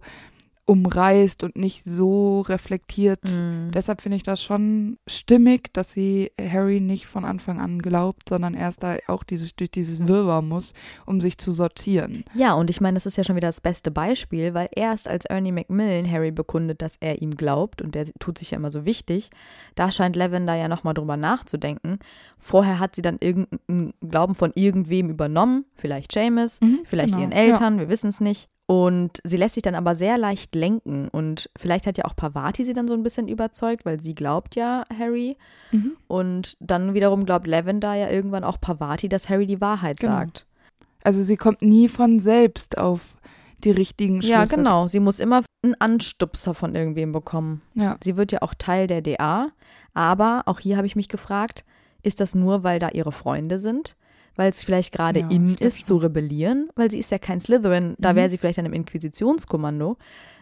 umreißt und nicht so reflektiert. Mm. Deshalb finde ich das schon stimmig, dass sie Harry nicht von Anfang an glaubt, sondern erst da auch dieses, durch dieses Wirrwarr muss, um sich zu sortieren. Ja, und ich meine, das ist ja schon wieder das beste Beispiel, weil erst als Ernie Macmillan Harry bekundet, dass er ihm glaubt, und der tut sich ja immer so wichtig, da scheint Lavender ja nochmal drüber nachzudenken. Vorher hat sie dann irgendeinen Glauben von irgendwem übernommen, vielleicht Seamus, mhm, vielleicht genau, ihren Eltern, ja. wir wissen es nicht. Und sie lässt sich dann aber sehr leicht lenken. Und vielleicht hat ja auch Pavati sie dann so ein bisschen überzeugt, weil sie glaubt ja Harry. Mhm. Und dann wiederum glaubt Lavender ja irgendwann auch Pavati, dass Harry die Wahrheit genau. sagt. Also sie kommt nie von selbst auf die richtigen Schlüsse. Ja, genau. Sie muss immer einen Anstupser von irgendwem bekommen. Ja. Sie wird ja auch Teil der DA. Aber auch hier habe ich mich gefragt, ist das nur, weil da ihre Freunde sind? Weil es vielleicht gerade ja, in ist, zu rebellieren, weil sie ist ja kein Slytherin, da mhm. wäre sie vielleicht an einem Inquisitionskommando.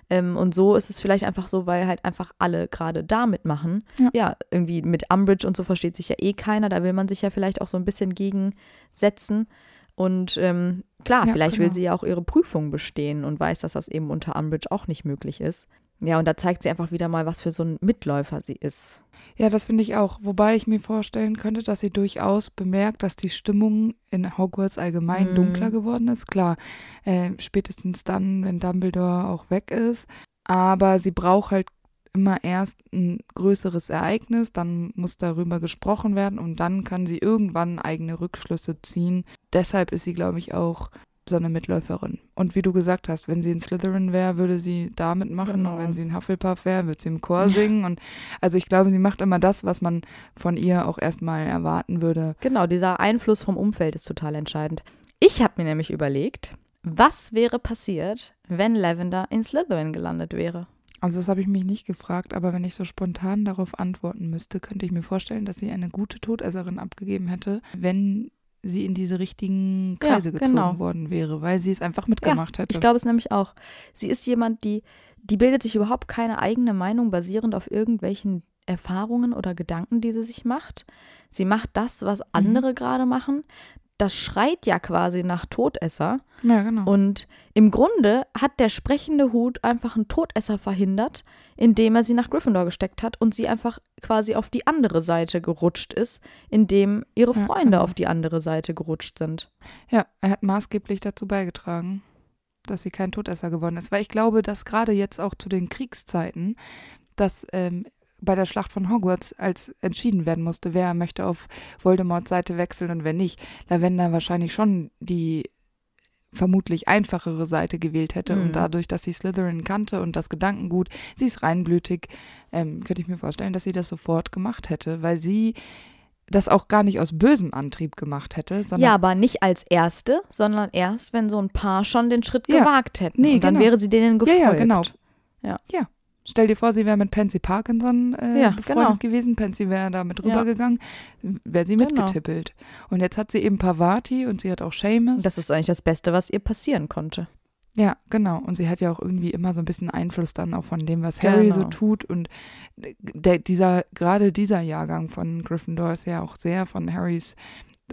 Ähm, und so ist es vielleicht einfach so, weil halt einfach alle gerade da mitmachen. Ja. ja, irgendwie mit Umbridge und so versteht sich ja eh keiner. Da will man sich ja vielleicht auch so ein bisschen gegensetzen. Und ähm, klar, Ja, vielleicht will genau. sie ja auch ihre Prüfung bestehen und weiß, dass das eben unter Umbridge auch nicht möglich ist. Ja, und da zeigt sie einfach wieder mal, was für so ein Mitläufer sie ist. Ja, das finde ich auch. Wobei ich mir vorstellen könnte, dass sie durchaus bemerkt, dass die Stimmung in Hogwarts allgemein Mhm. dunkler geworden ist. Klar, äh, spätestens dann, wenn Dumbledore auch weg ist. Aber sie braucht halt immer erst ein größeres Ereignis, dann muss darüber gesprochen werden und dann kann sie irgendwann eigene Rückschlüsse ziehen. Deshalb ist sie, glaube ich, auch so eine Mitläuferin. Und wie du gesagt hast, wenn sie in Slytherin wäre, würde sie da mitmachen. Genau. Und wenn sie in Hufflepuff wäre, würde sie im Chor singen. Und also ich glaube, sie macht immer das, was man von ihr auch erstmal erwarten würde. Genau, dieser Einfluss vom Umfeld ist total entscheidend. Ich habe mir nämlich überlegt, was wäre passiert, wenn Lavender in Slytherin gelandet wäre? Also das habe ich mich nicht gefragt, aber wenn ich so spontan darauf antworten müsste, könnte ich mir vorstellen, dass sie eine gute Todesserin abgegeben hätte, wenn sie in diese richtigen Ja, Kreise gezogen genau. worden wäre, weil sie es einfach mitgemacht hätte. Ich glaube es nämlich auch. Sie ist jemand, die, die bildet sich überhaupt keine eigene Meinung basierend auf irgendwelchen Erfahrungen oder Gedanken, die sie sich macht. Sie macht das, was andere gerade machen. Das schreit ja quasi nach Todesser. ja, genau. Und im Grunde hat der sprechende Hut einfach einen Todesser verhindert, indem er sie nach Gryffindor gesteckt hat und sie einfach quasi auf die andere Seite gerutscht ist, indem ihre Ja, Freunde genau. auf die andere Seite gerutscht sind. Ja, er hat maßgeblich dazu beigetragen, dass sie kein Todesser geworden ist. Weil ich glaube, dass gerade jetzt auch zu den Kriegszeiten, dass ähm, bei der Schlacht von Hogwarts, als entschieden werden musste, wer möchte auf Voldemorts Seite wechseln und wer nicht, Lavender wahrscheinlich schon die vermutlich einfachere Seite gewählt hätte. Mhm. Und dadurch, dass sie Slytherin kannte und das Gedankengut, sie ist reinblütig, ähm, könnte ich mir vorstellen, dass sie das sofort gemacht hätte, weil sie das auch gar nicht aus bösem Antrieb gemacht hätte, sondern Ja, aber nicht als erste, sondern erst, wenn so ein paar schon den Schritt Ja. gewagt hätten. Nee, und dann genau. wäre sie denen gefolgt. Ja, ja, genau. Ja. ja. Stell dir vor, sie wäre mit Pansy Parkinson äh, Ja, befreundet genau. gewesen. Pansy wäre da mit Ja. rübergegangen, wäre sie Genau. mitgetippelt. Und jetzt hat sie eben Pavati und sie hat auch Seamus. Das ist eigentlich das Beste, was ihr passieren konnte. ja, genau. Und sie hat ja auch irgendwie immer so ein bisschen Einfluss dann auch von dem, was Harry so Genau. tut. Und der, dieser, gerade dieser Jahrgang von Gryffindor ist ja auch sehr von Harrys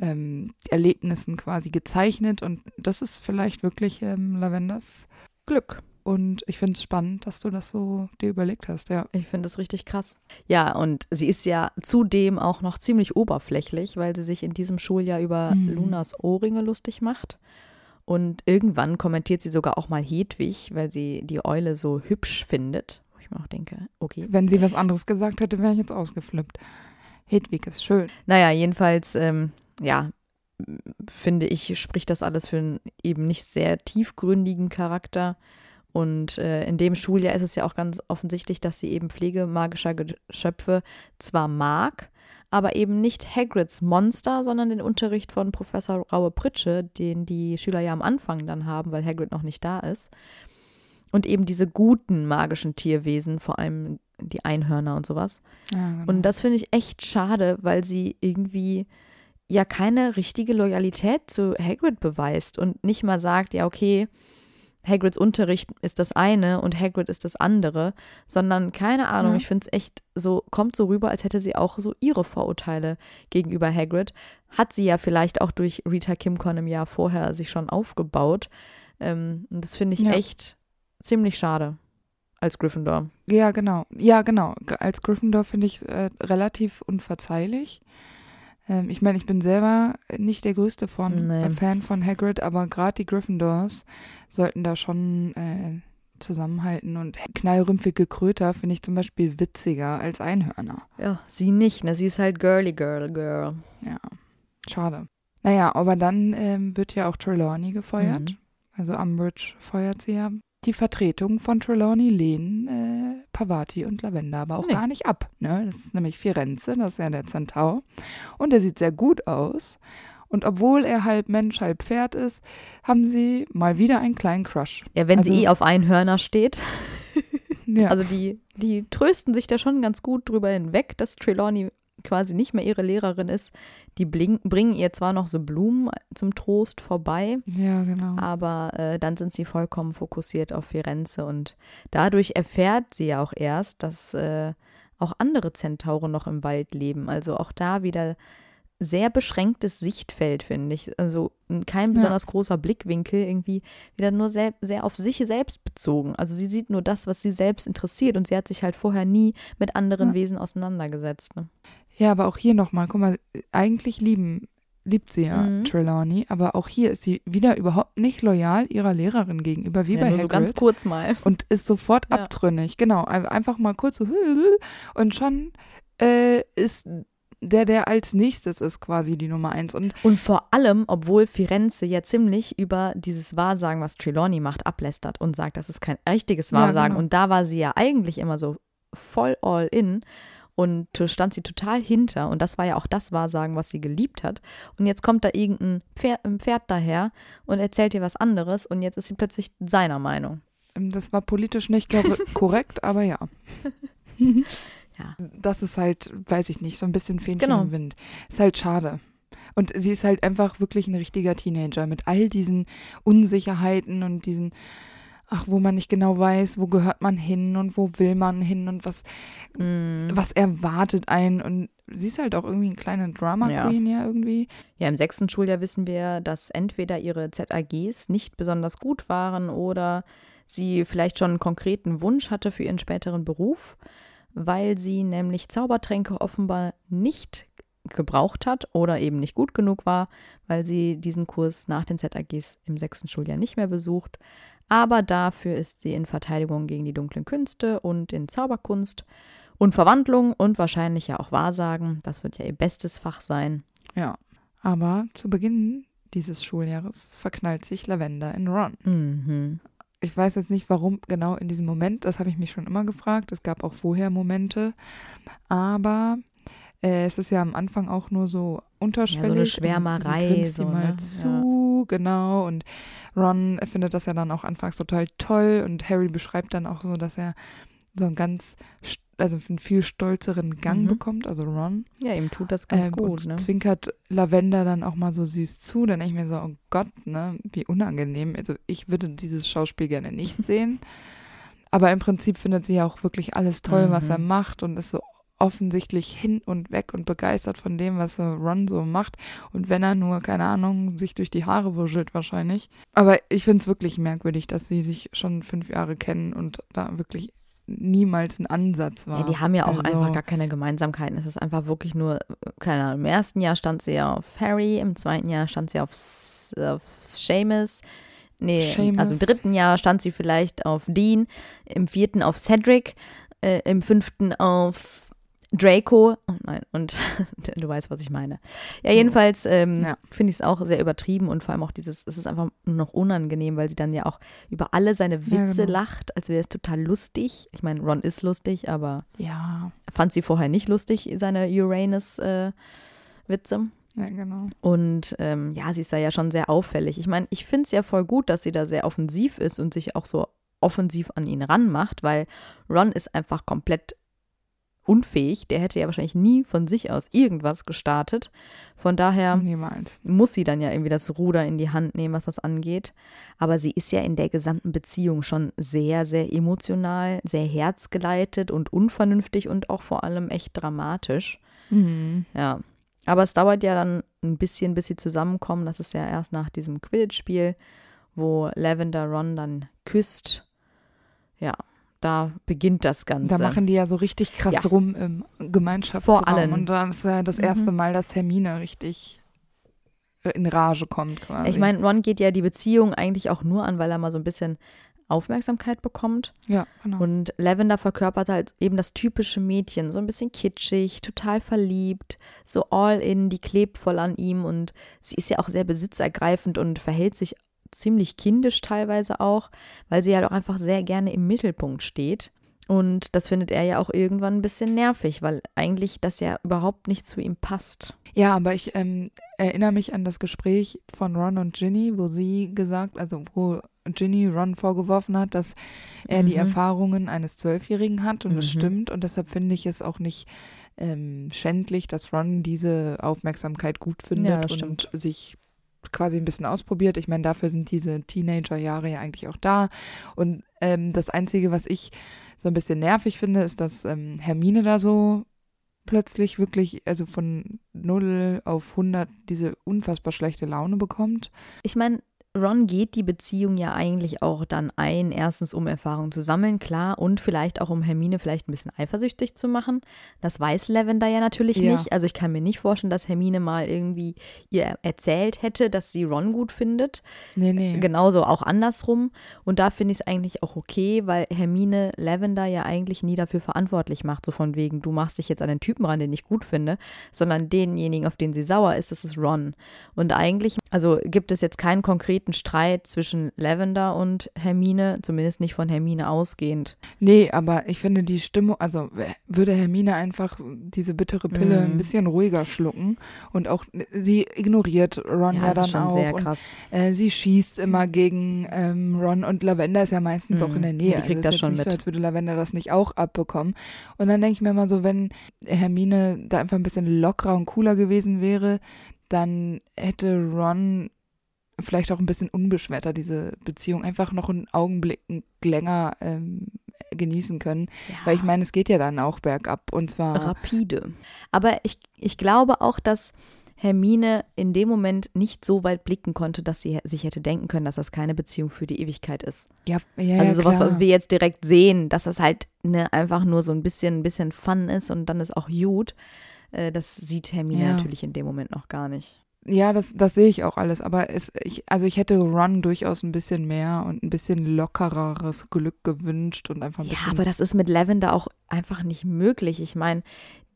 ähm, Erlebnissen quasi gezeichnet. Und das ist vielleicht wirklich ähm, Lavenders Glück. Und ich finde es spannend, dass du das so dir überlegt hast, ja. Ich finde das richtig krass. Ja, und sie ist ja zudem auch noch ziemlich oberflächlich, weil sie sich in diesem Schuljahr über Mhm. Lunas Ohrringe lustig macht. Und irgendwann kommentiert sie sogar auch mal Hedwig, weil sie die Eule so hübsch findet. Wo ich mir auch denke, okay. Wenn sie was anderes gesagt hätte, wäre ich jetzt ausgeflippt. Hedwig ist schön. Naja, jedenfalls, ähm, ja, finde ich, spricht das alles für einen eben nicht sehr tiefgründigen Charakter. Und äh, in dem Schuljahr ist es ja auch ganz offensichtlich, dass sie eben pflegemagischer Geschöpfe zwar mag, aber eben nicht Hagrids Monster, sondern den Unterricht von Professor Raue Pritsche, den die Schüler ja am Anfang dann haben, weil Hagrid noch nicht da ist. Und eben diese guten magischen Tierwesen, vor allem die Einhörner und sowas. Ja, genau. Und das finde ich echt schade, weil sie irgendwie ja keine richtige Loyalität zu Hagrid beweist und nicht mal sagt, ja, okay, Hagrids Unterricht ist das eine und Hagrid ist das andere, sondern keine Ahnung, Ja. ich finde es echt so, kommt so rüber, als hätte sie auch so ihre Vorurteile gegenüber Hagrid. Hat sie ja vielleicht auch durch Rita Kimcon im Jahr vorher sich schon aufgebaut. Ähm, und das finde ich Ja. echt ziemlich schade als Gryffindor. ja, genau. Ja, genau. Als Gryffindor finde ich es äh, relativ unverzeihlich. Ähm, ich meine, ich bin selber nicht der größte von, Nee. äh, Fan von Hagrid, aber gerade die Gryffindors sollten da schon äh, zusammenhalten. Und knallrümpfige Kröter finde ich zum Beispiel witziger als Einhörner. Ja, sie nicht, ne? Sie ist halt girly girl girl. Ja, schade. Naja, aber dann ähm, wird ja auch Trelawney gefeuert. Mhm. Also Umbridge feuert sie ja. Die Vertretung von Trelawney lehnen äh, Pavati und Lavender aber auch Nee. gar nicht ab. Ne? Das ist nämlich Firenze, das ist ja der Zentaur. Und er sieht sehr gut aus. Und obwohl er halb Mensch, halb Pferd ist, haben sie mal wieder einen kleinen Crush. Ja, wenn Also- sie eh auf Einhörner steht. Ja, Also die, die trösten sich da schon ganz gut drüber hinweg, dass Trelawney quasi nicht mehr ihre Lehrerin ist, die bringen ihr zwar noch so Blumen zum Trost vorbei, Ja, genau. aber äh, dann sind sie vollkommen fokussiert auf Firenze und dadurch erfährt sie ja auch erst, dass äh, auch andere Zentauren noch im Wald leben. Also auch da wieder sehr beschränktes Sichtfeld, finde ich. Also kein besonders großer Blickwinkel, irgendwie wieder nur sehr, sehr auf sich selbst bezogen. Also sie sieht nur das, was sie selbst interessiert und sie hat sich halt vorher nie mit anderen Ja. Wesen auseinandergesetzt. Ne? Ja, aber auch hier nochmal, guck mal, eigentlich lieben, liebt sie ja Mhm. Trelawney, aber auch hier ist sie wieder überhaupt nicht loyal ihrer Lehrerin gegenüber, wie ja, bei nur so Hagrid. ganz kurz mal. und ist sofort Ja. abtrünnig. Genau, ein- einfach mal kurz so und schon äh, ist der, der als nächstes ist, quasi die Nummer eins. Und Und vor allem, obwohl Firenze ja ziemlich über dieses Wahrsagen, was Trelawney macht, ablästert und sagt, das ist kein richtiges Ja, Wahrsagen. genau. Und da war sie ja eigentlich immer so voll all in und stand sie total hinter. Und das war ja auch das Wahrsagen, was sie geliebt hat. Und jetzt kommt da irgendein Pferd, Pferd daher und erzählt ihr was anderes und jetzt ist sie plötzlich seiner Meinung. ähm, das war politisch nicht kor- korrekt, aber ja. Ja. Das ist halt, weiß ich nicht, so ein bisschen Fähnchen Genau. im Wind. Ist halt schade. Und sie ist halt einfach wirklich ein richtiger Teenager mit all diesen Unsicherheiten und diesen, ach, wo man nicht genau weiß, wo gehört man hin und wo will man hin und was, Mm. was erwartet einen. Und sie ist halt auch irgendwie eine kleine Drama Ja. Queen ja irgendwie. Ja, im sechsten Schuljahr wissen wir, dass entweder ihre ZAGs nicht besonders gut waren oder sie vielleicht schon einen konkreten Wunsch hatte für ihren späteren Beruf, weil sie nämlich Zaubertränke offenbar nicht gebraucht hat oder eben nicht gut genug war, weil sie diesen Kurs nach den ZAGs im sechsten Schuljahr nicht mehr besucht. Aber dafür ist sie in Verteidigung gegen die dunklen Künste und in Zauberkunst und Verwandlung und wahrscheinlich ja auch Wahrsagen. Das wird ja ihr bestes Fach sein. Ja. Aber zu Beginn dieses Schuljahres verknallt sich Lavender in Ron. Mhm. Ich weiß jetzt nicht, warum genau in diesem Moment. Das habe ich mich schon immer gefragt. Es gab auch vorher Momente. Aber äh, es ist ja am Anfang auch nur so unterschwellig. und Schwärmerei, Sie so, ihm halt ne? Genau. Und Ron findet das ja dann auch anfangs total toll. Und Harry beschreibt dann auch so, dass er so einen ganz, also einen viel stolzeren Gang Mhm. bekommt, also Ron. Ja, ihm tut das ganz Ähm, gut, und ne? zwinkert Lavender dann auch mal so süß zu. Dann denke ich mir so, oh Gott, ne, wie unangenehm. Also ich würde dieses Schauspiel gerne nicht sehen. Aber im Prinzip findet sie ja auch wirklich alles toll, was Mhm. er macht und ist so offensichtlich hin und weg und begeistert von dem, was Ron so macht. Und wenn er nur, keine Ahnung, sich durch die Haare wuschelt wahrscheinlich. Aber ich finde es wirklich merkwürdig, dass sie sich schon fünf Jahre kennen und da wirklich niemals ein Ansatz war. Ja, die haben ja auch Also- einfach gar keine Gemeinsamkeiten. Es ist einfach wirklich nur, keine Ahnung, im ersten Jahr stand sie ja auf Harry, im zweiten Jahr stand sie auf, auf Seamus. Nee, Seamus. also im dritten Jahr stand sie vielleicht auf Dean, im vierten auf Cedric, äh, im fünften auf Draco. Oh nein, und du weißt, was ich meine. Ja, jedenfalls ähm, Ja. finde ich es auch sehr übertrieben und vor allem auch dieses, es ist einfach nur noch unangenehm, weil sie dann ja auch über alle seine Witze genau. lacht, als wäre es total lustig. Ich meine, Ron ist lustig, aber Ja, fand sie vorher nicht lustig, seine Uranus-Witze. ja, genau. und ähm, ja, sie ist da ja schon sehr auffällig. Ich meine, ich finde es ja voll gut, dass sie da sehr offensiv ist und sich auch so offensiv an ihn ranmacht, weil Ron ist einfach komplett unfähig. Der hätte ja wahrscheinlich nie von sich aus irgendwas gestartet. Von daher Niemals. muss sie dann ja irgendwie das Ruder in die Hand nehmen, was das angeht. Aber sie ist ja in der gesamten Beziehung schon sehr, sehr emotional, sehr herzgeleitet und unvernünftig und auch vor allem echt dramatisch. Mhm. Ja. Aber es dauert ja dann ein bisschen, bis sie zusammenkommen. Das ist ja erst nach diesem Quidditch-Spiel, wo Lavender Ron dann küsst. Ja, da beginnt das Ganze. Da machen die ja so richtig krass Ja. rum im Gemeinschaftsraum. Vor allen. Und dann ist ja das Mhm. erste Mal, dass Hermine richtig in Rage kommt quasi. ich meine, Ron geht ja die Beziehung eigentlich auch nur an, weil er mal so ein bisschen Aufmerksamkeit bekommt. ja, genau. Und Lavender verkörpert halt eben das typische Mädchen, so ein bisschen kitschig, total verliebt, so all in, die klebt voll an ihm und sie ist ja auch sehr besitzergreifend und verhält sich ziemlich kindisch teilweise auch, weil sie halt auch einfach sehr gerne im Mittelpunkt steht. Und das findet er ja auch irgendwann ein bisschen nervig, weil eigentlich das ja überhaupt nicht zu ihm passt. ja, aber ich ähm, erinnere mich an das Gespräch von Ron und Ginny, wo sie gesagt, also wo Ginny Ron vorgeworfen hat, dass er die Mhm. Erfahrungen eines Zwölfjährigen hat und das Mhm. stimmt und deshalb finde ich es auch nicht ähm, schändlich, dass Ron diese Aufmerksamkeit gut findet das und sich quasi ein bisschen ausprobiert. Ich meine, dafür sind diese Teenager-Jahre ja eigentlich auch da. Und ähm, das Einzige, was ich so ein bisschen nervig finde, ist, dass ähm, Hermine da so plötzlich wirklich, also von 0 auf 100 diese unfassbar schlechte Laune bekommt. Ich meine, Ron geht die Beziehung ja eigentlich auch dann ein, erstens um Erfahrung zu sammeln, klar, und vielleicht auch um Hermine vielleicht ein bisschen eifersüchtig zu machen. Das weiß Lavender ja natürlich Ja. nicht. Also ich kann mir nicht vorstellen, dass Hermine mal irgendwie ihr erzählt hätte, dass sie Ron gut findet. Nee, nee. Genauso auch andersrum. Und da finde ich es eigentlich auch okay, weil Hermine Lavender ja eigentlich nie dafür verantwortlich macht, so von wegen, du machst dich jetzt an den Typen ran, den ich gut finde, sondern denjenigen, auf den sie sauer ist, das ist Ron. Und eigentlich, also gibt es jetzt keinen konkreten Streit zwischen Lavender und Hermine, zumindest nicht von Hermine ausgehend. Nee, aber ich finde die Stimmung, also würde Hermine einfach diese bittere Pille Mhm. ein bisschen ruhiger schlucken und auch sie ignoriert Ron ja, das dann ist schon auch. sehr und, krass. äh, sie schießt immer gegen ähm, Ron und Lavender ist ja meistens auch in der Mhm. Nähe. Die kriegt also das ist schon nicht so, mit. als würde Lavender das nicht auch abbekommen. Und dann denke ich mir mal so, wenn Hermine da einfach ein bisschen lockerer und cooler gewesen wäre, dann hätte Ron vielleicht auch ein bisschen unbeschwerter diese Beziehung einfach noch einen Augenblick länger ähm, genießen können. Weil ich meine, es geht ja dann auch bergab und zwar rapide. Aber ich, ich glaube auch, dass Hermine in dem Moment nicht so weit blicken konnte, dass sie sich hätte denken können, dass das keine Beziehung für die Ewigkeit ist. ja, ja, also ja, sowas, klar. was wir jetzt direkt sehen, dass das halt ne, einfach nur so ein bisschen, ein bisschen Fun ist und dann ist auch gut. Äh, das sieht Hermine Ja. natürlich in dem Moment noch gar nicht. Ja, das, das sehe ich auch alles. Aber es, ich, also ich hätte Ron durchaus ein bisschen mehr und ein bisschen lockereres Glück gewünscht und einfach ein Ja, bisschen. aber das ist mit Lavender auch einfach nicht möglich. Ich meine,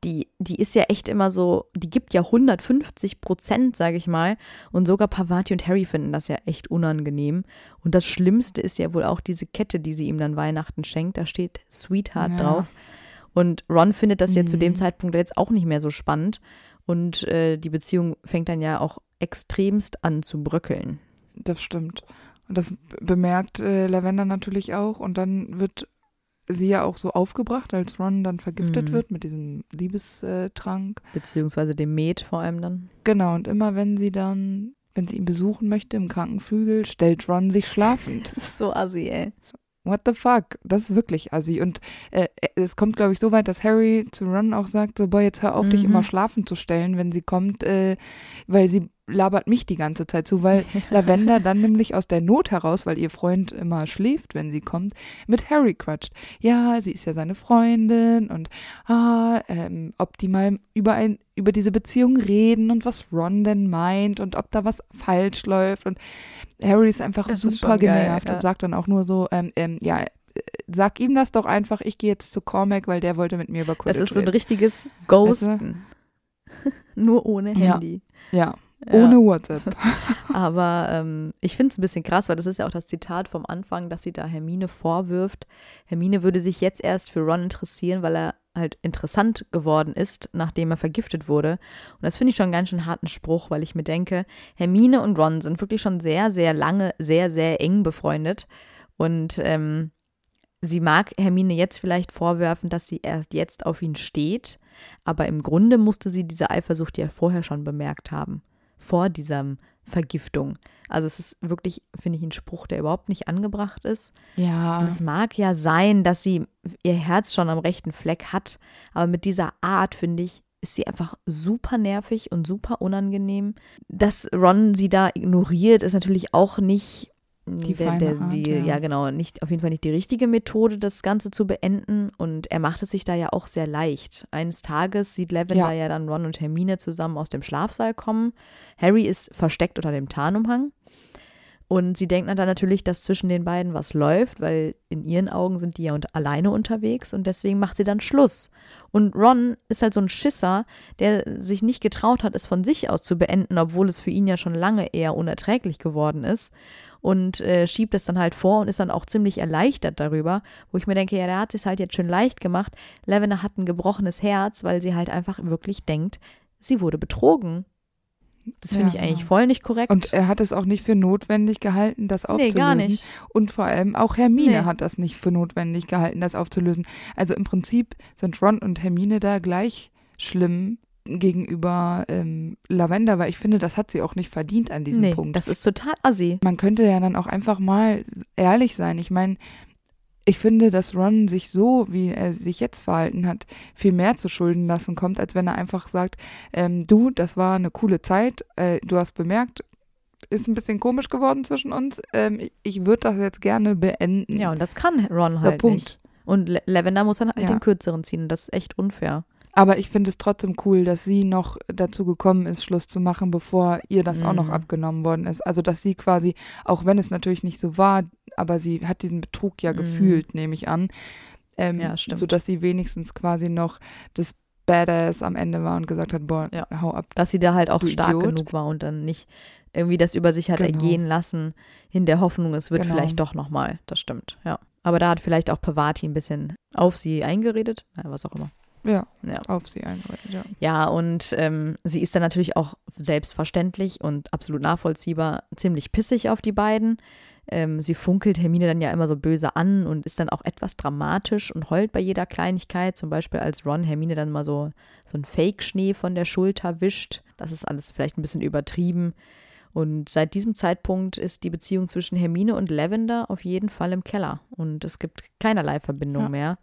die, die ist ja echt immer so, die gibt ja 150 Prozent, sage ich mal. Und sogar Pavati und Harry finden das ja echt unangenehm. Und das Schlimmste ist ja wohl auch diese Kette, die sie ihm dann Weihnachten schenkt. Da steht Sweetheart Ja. drauf. Und Ron findet das ja zu dem Mhm. Zeitpunkt jetzt auch nicht mehr so spannend. Und äh, die Beziehung fängt dann ja auch extremst an zu bröckeln. Das stimmt. Und das bemerkt äh, Lavender natürlich auch. Und dann wird sie ja auch so aufgebracht, als Ron dann vergiftet Mhm. wird mit diesem Liebestrank. Beziehungsweise dem Med vor allem dann. Genau, und immer wenn sie dann, wenn sie ihn besuchen möchte im Krankenflügel, stellt Ron sich schlafend. Das ist so assi, ey. What the fuck? Das ist wirklich assi. Und äh, es kommt, glaube ich, so weit, dass Harry zu Ron auch sagt, so, boy, jetzt hör auf, dich Mhm. immer schlafen zu stellen, wenn sie kommt, äh, weil sie labert mich die ganze Zeit zu, weil Lavender dann nämlich aus der Not heraus, weil ihr Freund immer schläft, wenn sie kommt, mit Harry quatscht. Ja, sie ist ja seine Freundin und ah, ähm, ob die mal über ein, über diese Beziehung reden und was Ron denn meint und ob da was falsch läuft und Harry ist einfach Das ist super geil, genervt ja. und sagt dann auch nur so, ähm, ähm, ja, äh, sag ihm das doch einfach, ich gehe jetzt zu Cormac, weil der wollte mit mir über Das Quidditch ist so ein richtiges Ghosten. Nur ohne. Handy. Ja, Ja. Ohne WhatsApp. Aber ähm, ich finde es ein bisschen krass, weil das ist ja auch das Zitat vom Anfang, dass sie da Hermine vorwirft. Hermine würde sich jetzt erst für Ron interessieren, weil er halt interessant geworden ist, nachdem er vergiftet wurde. Und das finde ich schon einen ganz schön harten Spruch, weil ich mir denke, Hermine und Ron sind wirklich schon sehr, sehr lange, sehr, sehr eng befreundet. Und ähm, sie mag Hermine jetzt vielleicht vorwerfen, dass sie erst jetzt auf ihn steht, aber im Grunde musste sie diese Eifersucht ja vorher schon bemerkt haben, vor dieser Vergiftung. Also es ist wirklich, finde ich, ein Spruch, der überhaupt nicht angebracht ist. Ja, Und es mag ja sein, dass sie ihr Herz schon am rechten Fleck hat, aber mit dieser Art, finde ich, ist sie einfach super nervig und super unangenehm. Dass Ron sie da ignoriert, ist natürlich auch nicht Die der, der, die, ja. ja. genau, nicht auf jeden Fall nicht die richtige Methode, das Ganze zu beenden. Und er macht es sich da ja auch sehr leicht. Eines Tages sieht Lavender Ja. ja dann Ron und Hermine zusammen aus dem Schlafsaal kommen. Harry ist versteckt unter dem Tarnumhang. Und sie denkt dann natürlich, dass zwischen den beiden was läuft, weil in ihren Augen sind die ja und alleine unterwegs und deswegen macht sie dann Schluss. Und Ron ist halt so ein Schisser, der sich nicht getraut hat, es von sich aus zu beenden, obwohl es für ihn ja schon lange eher unerträglich geworden ist. Und äh, schiebt es dann halt vor und ist dann auch ziemlich erleichtert darüber, wo ich mir denke, ja, der hat es halt jetzt schön leicht gemacht. Lavender hat ein gebrochenes Herz, weil sie halt einfach wirklich denkt, sie wurde betrogen. Das finde Ja, ich eigentlich voll nicht korrekt. und er hat es auch nicht für notwendig gehalten, das nee, aufzulösen. gar nicht. Und vor allem auch Hermine Nee. hat das nicht für notwendig gehalten, das aufzulösen. Also im Prinzip sind Ron und Hermine da gleich schlimm gegenüber ähm, Lavender, weil ich finde, das hat sie auch nicht verdient an diesem nee, Punkt. das ist total assi. Man könnte ja dann auch einfach mal ehrlich sein. Ich meine, ich finde, dass Ron sich so, wie er sich jetzt verhalten hat, viel mehr zu Schulden lassen kommt, als wenn er einfach sagt, ähm, du, das war eine coole Zeit, äh, du hast bemerkt, ist ein bisschen komisch geworden zwischen uns. Ähm, ich ich würde das jetzt gerne beenden. Ja, und das kann Ron halt Punkt. nicht. Und Lavender muss dann halt Ja. den kürzeren ziehen. Das ist echt unfair. Aber ich finde es trotzdem cool, dass sie noch dazu gekommen ist, Schluss zu machen, bevor ihr das auch noch Mhm. abgenommen worden ist. Also, dass sie quasi, auch wenn es natürlich nicht so war, aber sie hat diesen Betrug ja Mhm. gefühlt, nehme ich an. Ähm, Ja, stimmt. Sodass sie wenigstens quasi noch das Badass am Ende war und gesagt hat, boah, Ja. hau ab. Dass sie da halt auch stark Idiot. genug war und dann nicht irgendwie das über sich hat Genau. ergehen lassen, in der Hoffnung, es wird Genau. vielleicht doch nochmal. Das stimmt, ja. Aber da hat vielleicht auch Pavati ein bisschen auf sie eingeredet. Ja, was auch immer. Ja, Ja. auf sie einredet, ja. Ja, und ähm, sie ist dann natürlich auch selbstverständlich und absolut nachvollziehbar ziemlich pissig auf die beiden. Ähm, sie funkelt Hermine dann ja immer so böse an und ist dann auch etwas dramatisch und heult bei jeder Kleinigkeit. Zum Beispiel, als Ron Hermine dann mal so, so einen Fake-Schnee von der Schulter wischt. Das ist alles vielleicht ein bisschen übertrieben. Und seit diesem Zeitpunkt ist die Beziehung zwischen Hermine und Lavender auf jeden Fall im Keller. Und es gibt keinerlei Verbindung Ja. mehr,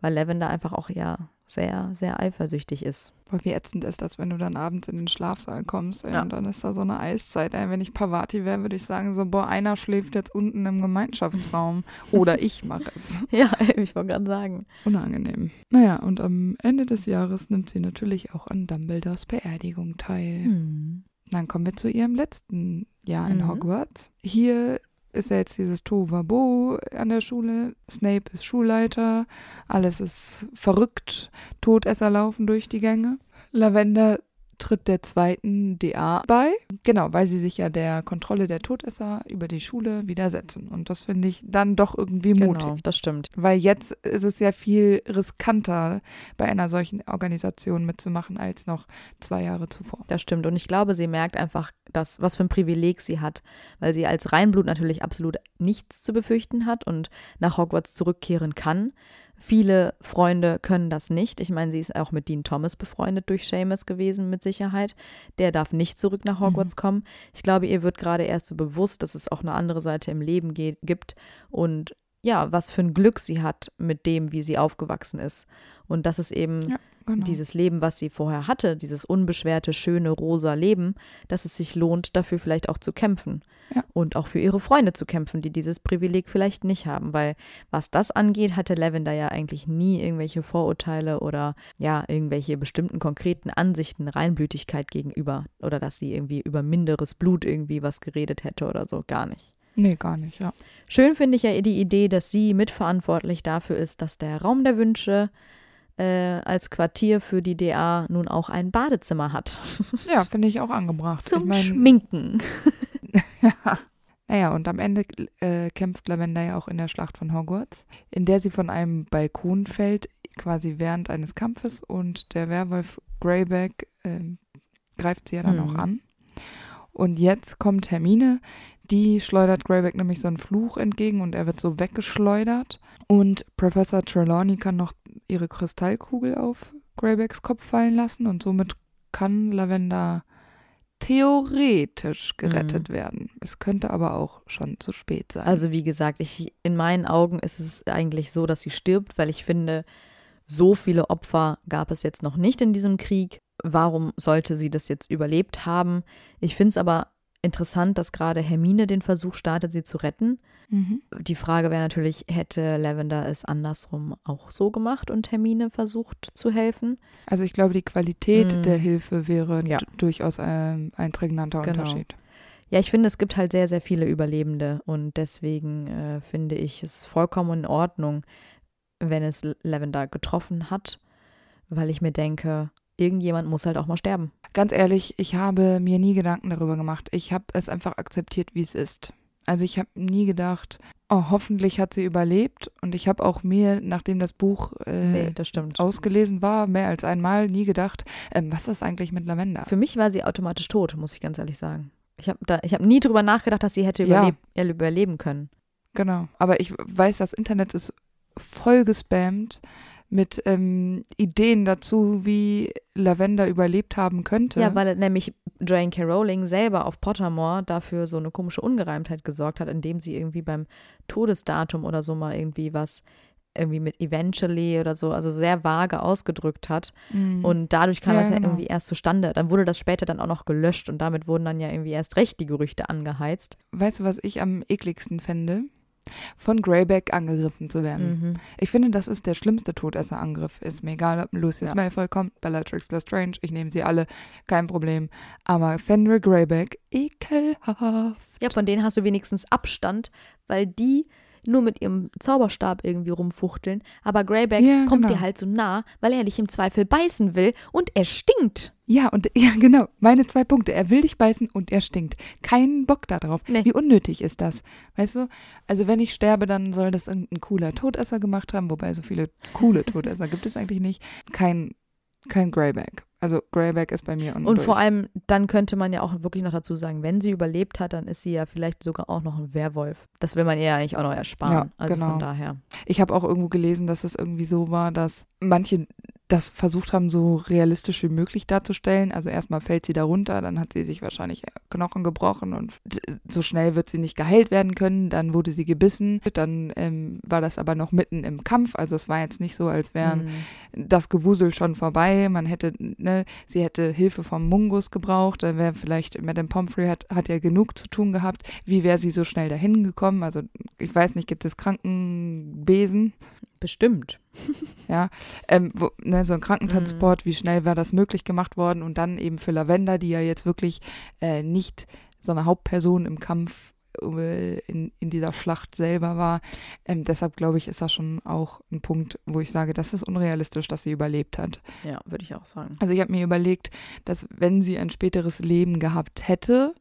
weil Lavender einfach auch ja sehr, sehr eifersüchtig ist. Boah, wie ätzend ist das, wenn du dann abends in den Schlafsaal kommst ey, Ja. und dann ist da so eine Eiszeit. Ey. Wenn ich Pavati wäre, würde ich sagen so, boah, einer schläft jetzt unten im Gemeinschaftsraum oder ich mache es. Ja, ich wollte gerade sagen. Unangenehm. Naja, und am Ende des Jahres nimmt sie natürlich auch an Dumbledores Beerdigung teil. Hm. Dann kommen wir zu ihrem letzten Jahr in Mhm. Hogwarts. Hier ist ja jetzt dieses Tovabo an der Schule. Snape ist Schulleiter. Alles ist verrückt. Todesser laufen durch die Gänge. Lavender tritt der zweiten DA bei. Genau, weil sie sich ja der Kontrolle der Todesser über die Schule widersetzen. Und das finde ich dann doch irgendwie mutig. Genau, das stimmt. Weil jetzt ist es ja viel riskanter, bei einer solchen Organisation mitzumachen, als noch zwei Jahre zuvor. Das stimmt. Und ich glaube, sie merkt einfach, dass, was für ein Privileg sie hat, weil sie als Reinblut natürlich absolut nichts zu befürchten hat und nach Hogwarts zurückkehren kann. Viele Freunde können das nicht. Ich meine, sie ist auch mit Dean Thomas befreundet durch Seamus gewesen, mit Sicherheit. Der darf nicht zurück nach Hogwarts kommen. Ich glaube, ihr wird gerade erst so bewusst, dass es auch eine andere Seite im Leben gibt und ja, was für ein Glück sie hat mit dem, wie sie aufgewachsen ist. Und dass es eben Ja, genau. dieses Leben, was sie vorher hatte, dieses unbeschwerte, schöne, rosa Leben, dass es sich lohnt, dafür vielleicht auch zu kämpfen. Ja. Und auch für ihre Freunde zu kämpfen, die dieses Privileg vielleicht nicht haben. Weil was das angeht, hatte Lavender ja eigentlich nie irgendwelche Vorurteile oder ja, irgendwelche bestimmten konkreten Ansichten, Reinblütigkeit gegenüber. Oder dass sie irgendwie über minderes Blut irgendwie was geredet hätte oder so. Gar nicht. Nee, gar nicht, ja. Schön finde ich ja die Idee, dass sie mitverantwortlich dafür ist, dass der Raum der Wünsche äh, als Quartier für die DA nun auch ein Badezimmer hat. Ja, finde ich auch angebracht. Zum ich mein, Schminken. Ja. Naja, und am Ende äh, kämpft Lavender ja auch in der Schlacht von Hogwarts, in der sie von einem Balkon fällt, quasi während eines Kampfes und der Werwolf Greyback ähm, greift sie ja dann Mhm. auch an. Und jetzt kommt Hermine, die schleudert Greyback nämlich so einen Fluch entgegen und er wird so weggeschleudert. Und Professor Trelawney kann noch ihre Kristallkugel auf Greybacks Kopf fallen lassen und somit kann Lavender theoretisch gerettet werden. Es könnte aber auch schon zu spät sein. Also wie gesagt, ich, in meinen Augen ist es eigentlich so, dass sie stirbt, weil ich finde, so viele Opfer gab es jetzt noch nicht in diesem Krieg. Warum sollte sie das jetzt überlebt haben? Ich finde es aber interessant, dass gerade Hermine den Versuch startet, sie zu retten. mhm. Die Frage wäre natürlich, hätte Lavender es andersrum auch so gemacht und Hermine versucht zu helfen? also ich glaube, die Qualität Mhm. der Hilfe wäre Ja. durchaus ein, ein prägnanter Genau. Unterschied. Ja, ich finde, es gibt halt sehr, sehr viele Überlebende und deswegen äh, finde ich es vollkommen in Ordnung, wenn es Lavender getroffen hat, weil ich mir denke, irgendjemand muss halt auch mal sterben. Ganz ehrlich, ich habe mir nie Gedanken darüber gemacht. Ich habe es einfach akzeptiert, wie es ist. Also ich habe nie gedacht, oh, hoffentlich hat sie überlebt. Und ich habe auch mir, nachdem das Buch äh, nee, das stimmt. ausgelesen war, mehr als einmal nie gedacht, ähm, was ist eigentlich mit Lavender? Für mich war sie automatisch tot, muss ich ganz ehrlich sagen. Ich habe habe nie drüber nachgedacht, dass sie hätte Ja. überleb äh, überleben können. Genau. Aber ich weiß, das Internet ist voll gespammt mit ähm, Ideen dazu, wie Lavender überlebt haben könnte. Ja, weil nämlich Joanne K. Rowling selber auf Pottermore dafür so eine komische Ungereimtheit gesorgt hat, indem sie irgendwie beim Todesdatum oder so mal irgendwie was irgendwie mit eventually oder so, also sehr vage ausgedrückt hat. Mhm. Und dadurch kam Ja, das ja genau. irgendwie erst zustande. Dann wurde das später dann auch noch gelöscht und damit wurden dann ja irgendwie erst recht die Gerüchte angeheizt. Weißt du, was ich am ekligsten fände? Von Greyback angegriffen zu werden. Mhm. Ich finde, das ist der schlimmste Todesserangriff. Ist mir egal, ob Lucius Ja. Malfoy kommt, Bellatrix Lestrange, ich nehme sie alle, kein Problem. Aber Fenrir Greyback, ekelhaft. Ja, von denen hast du wenigstens Abstand, weil die nur mit ihrem Zauberstab irgendwie rumfuchteln. Aber Greyback Ja, kommt genau. dir halt so nah, weil er dich im Zweifel beißen will und er stinkt. Ja, und ja, genau, meine zwei Punkte. Er will dich beißen und er stinkt. Kein Bock darauf. Nee. Wie unnötig ist das? Weißt du? Also, wenn ich sterbe, dann soll das irgendein cooler Todesser gemacht haben, wobei so viele coole Todesser gibt es eigentlich nicht. Kein, kein Greyback. Also, Greyback ist bei mir Und undurch. vor allem, dann könnte man ja auch wirklich noch dazu sagen, wenn sie überlebt hat, dann ist sie ja vielleicht sogar auch noch ein Werwolf. Das will man ihr ja eigentlich auch noch ersparen. Ja, also genau. von daher. Ich habe auch irgendwo gelesen, dass es irgendwie so war, dass manche das versucht haben, so realistisch wie möglich darzustellen. Also erstmal fällt sie da runter, dann hat sie sich wahrscheinlich Knochen gebrochen und so schnell wird sie nicht geheilt werden können. Dann wurde sie gebissen. Dann ähm, war das aber noch mitten im Kampf. Also es war jetzt nicht so, als wären Mhm. das Gewusel schon vorbei. Man hätte, ne, sie hätte Hilfe vom Mungus gebraucht. Dann wäre vielleicht, Madame Pomfrey hat, hat ja genug zu tun gehabt. Wie wäre sie so schnell dahin gekommen? Also ich weiß nicht, gibt es Krankenbesen? Bestimmt. Ja, ähm, wo, ne, so ein Krankentransport, wie schnell wäre das möglich gemacht worden? Und dann eben für Lavender, die ja jetzt wirklich äh, nicht so eine Hauptperson im Kampf äh, in, in dieser Schlacht selber war. Ähm, deshalb glaube ich, ist das schon auch ein Punkt, wo ich sage, das ist unrealistisch, dass sie überlebt hat. Ja, würde ich auch sagen. Also ich habe mir überlegt, dass wenn sie ein späteres Leben gehabt hätte,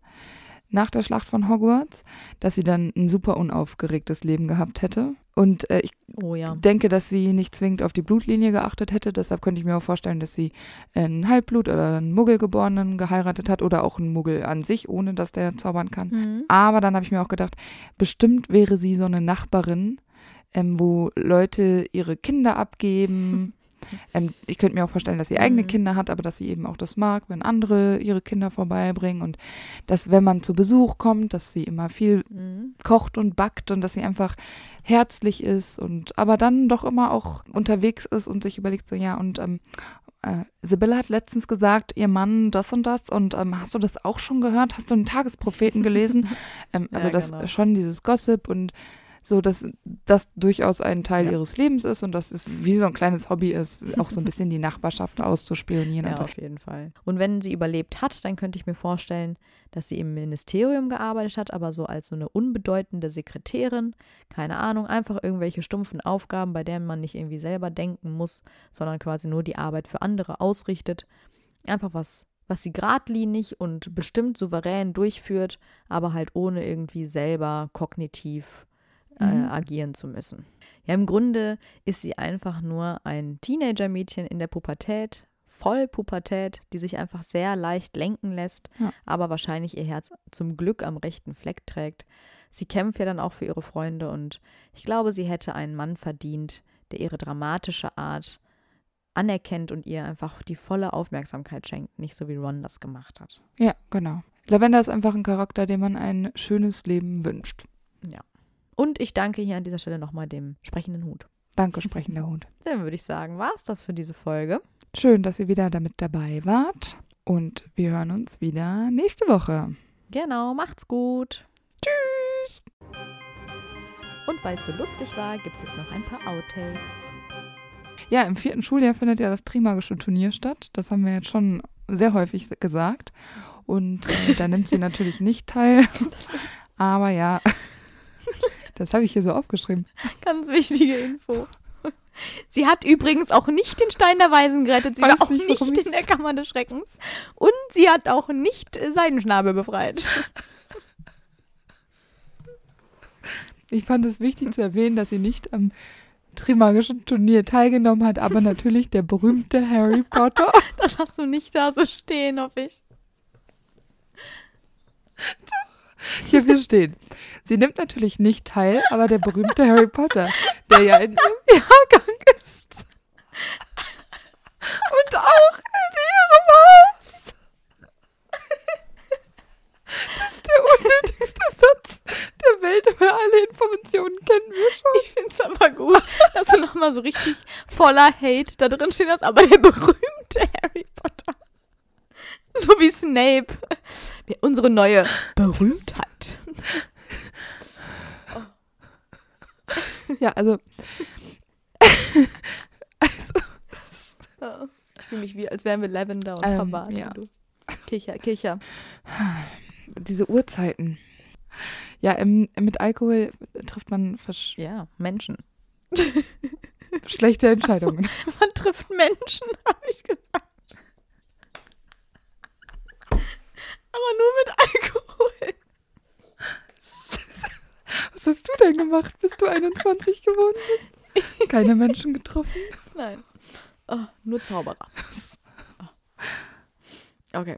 nach der Schlacht von Hogwarts, dass sie dann ein super unaufgeregtes Leben gehabt hätte. Und äh, ich Oh ja. denke, dass sie nicht zwingend auf die Blutlinie geachtet hätte. Deshalb könnte ich mir auch vorstellen, dass sie einen Halbblut- oder einen Muggelgeborenen geheiratet hat oder auch einen Muggel an sich, ohne dass der zaubern kann. Mhm. Aber dann habe ich mir auch gedacht, bestimmt wäre sie so eine Nachbarin, ähm, wo Leute ihre Kinder abgeben. Ähm, ich könnte mir auch vorstellen, dass sie eigene Mhm. Kinder hat, aber dass sie eben auch das mag, wenn andere ihre Kinder vorbeibringen und dass, wenn man zu Besuch kommt, dass sie immer viel Mhm. kocht und backt und dass sie einfach herzlich ist und aber dann doch immer auch unterwegs ist und sich überlegt so, ja, und ähm, äh, Sibylle hat letztens gesagt, ihr Mann das und das und ähm, hast du das auch schon gehört? Hast du einen Tagespropheten gelesen? ähm, also Ja, das genau. schon dieses Gossip und so, dass das durchaus ein Teil Ja. ihres Lebens ist und dass es wie so ein kleines Hobby ist, auch so ein bisschen die Nachbarschaft auszuspionieren Ja, und so. auf jeden Fall. Und wenn sie überlebt hat, dann könnte ich mir vorstellen, dass sie im Ministerium gearbeitet hat, aber so als so eine unbedeutende Sekretärin. Keine Ahnung, einfach irgendwelche stumpfen Aufgaben, bei denen man nicht irgendwie selber denken muss, sondern quasi nur die Arbeit für andere ausrichtet. Einfach was, was sie geradlinig und bestimmt souverän durchführt, aber halt ohne irgendwie selber kognitiv äh, Mhm. agieren zu müssen. Ja, im Grunde ist sie einfach nur ein Teenager-Mädchen in der Pubertät, voll Pubertät, die sich einfach sehr leicht lenken lässt, Ja. aber wahrscheinlich ihr Herz zum Glück am rechten Fleck trägt. Sie kämpft ja dann auch für ihre Freunde und ich glaube, sie hätte einen Mann verdient, der ihre dramatische Art anerkennt und ihr einfach die volle Aufmerksamkeit schenkt, nicht so wie Ron das gemacht hat. Ja, genau. Lavender ist einfach ein Charakter, dem man ein schönes Leben wünscht. Und ich danke hier an dieser Stelle nochmal dem sprechenden Hut. Danke, sprechender Hund. Dann würde ich sagen, war es das für diese Folge. Schön, dass ihr wieder damit dabei wart. Und wir hören uns wieder nächste Woche. Genau, macht's gut. Tschüss. Und weil es so lustig war, gibt es jetzt noch ein paar Outtakes. Ja, im vierten Schuljahr findet ja das Trimagische Turnier statt. Das haben wir jetzt schon sehr häufig gesagt. Und äh, da nimmt sie natürlich nicht teil. Aber ja, das habe ich hier so aufgeschrieben. Ganz wichtige Info. Sie hat übrigens auch nicht den Stein der Weisen gerettet. Sie Weiß war auch nicht, nicht in der Kammer des Schreckens. Und sie hat auch nicht Seidenschnabel befreit. Ich fand es wichtig zu erwähnen, dass sie nicht am Trimagischen Turnier teilgenommen hat, aber natürlich der berühmte Harry Potter. Das hast du nicht da so stehen, hoffe ich. Hier, stehen. Sie nimmt natürlich nicht teil, aber der berühmte Harry Potter, der ja in ihrem Jahrgang ist. Und auch in ihrem Haus. Das ist der unnötigste Satz der Welt, aber alle Informationen kennen wir schon. Ich finde es aber gut, dass du nochmal so richtig voller Hate da drin stehen hast, aber der berühmte Harry Potter. So wie Snape. Unsere neue Berühmtheit. Ja, also. also. Ich fühle mich wie, als wären wir Lavender und Ähm, Verwahrt. ja. Kicher, Kicher. Diese Uhrzeiten. Ja, ähm, mit Alkohol trifft man versch Ja, Menschen. schlechte Entscheidungen. Man trifft Menschen, habe ich gesagt. Aber nur mit Alkohol. Was hast du denn gemacht, bis du 21 geworden bist? Keine Menschen getroffen? Nein. Oh, nur Zauberer. Oh. Okay.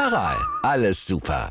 Aral, alles super.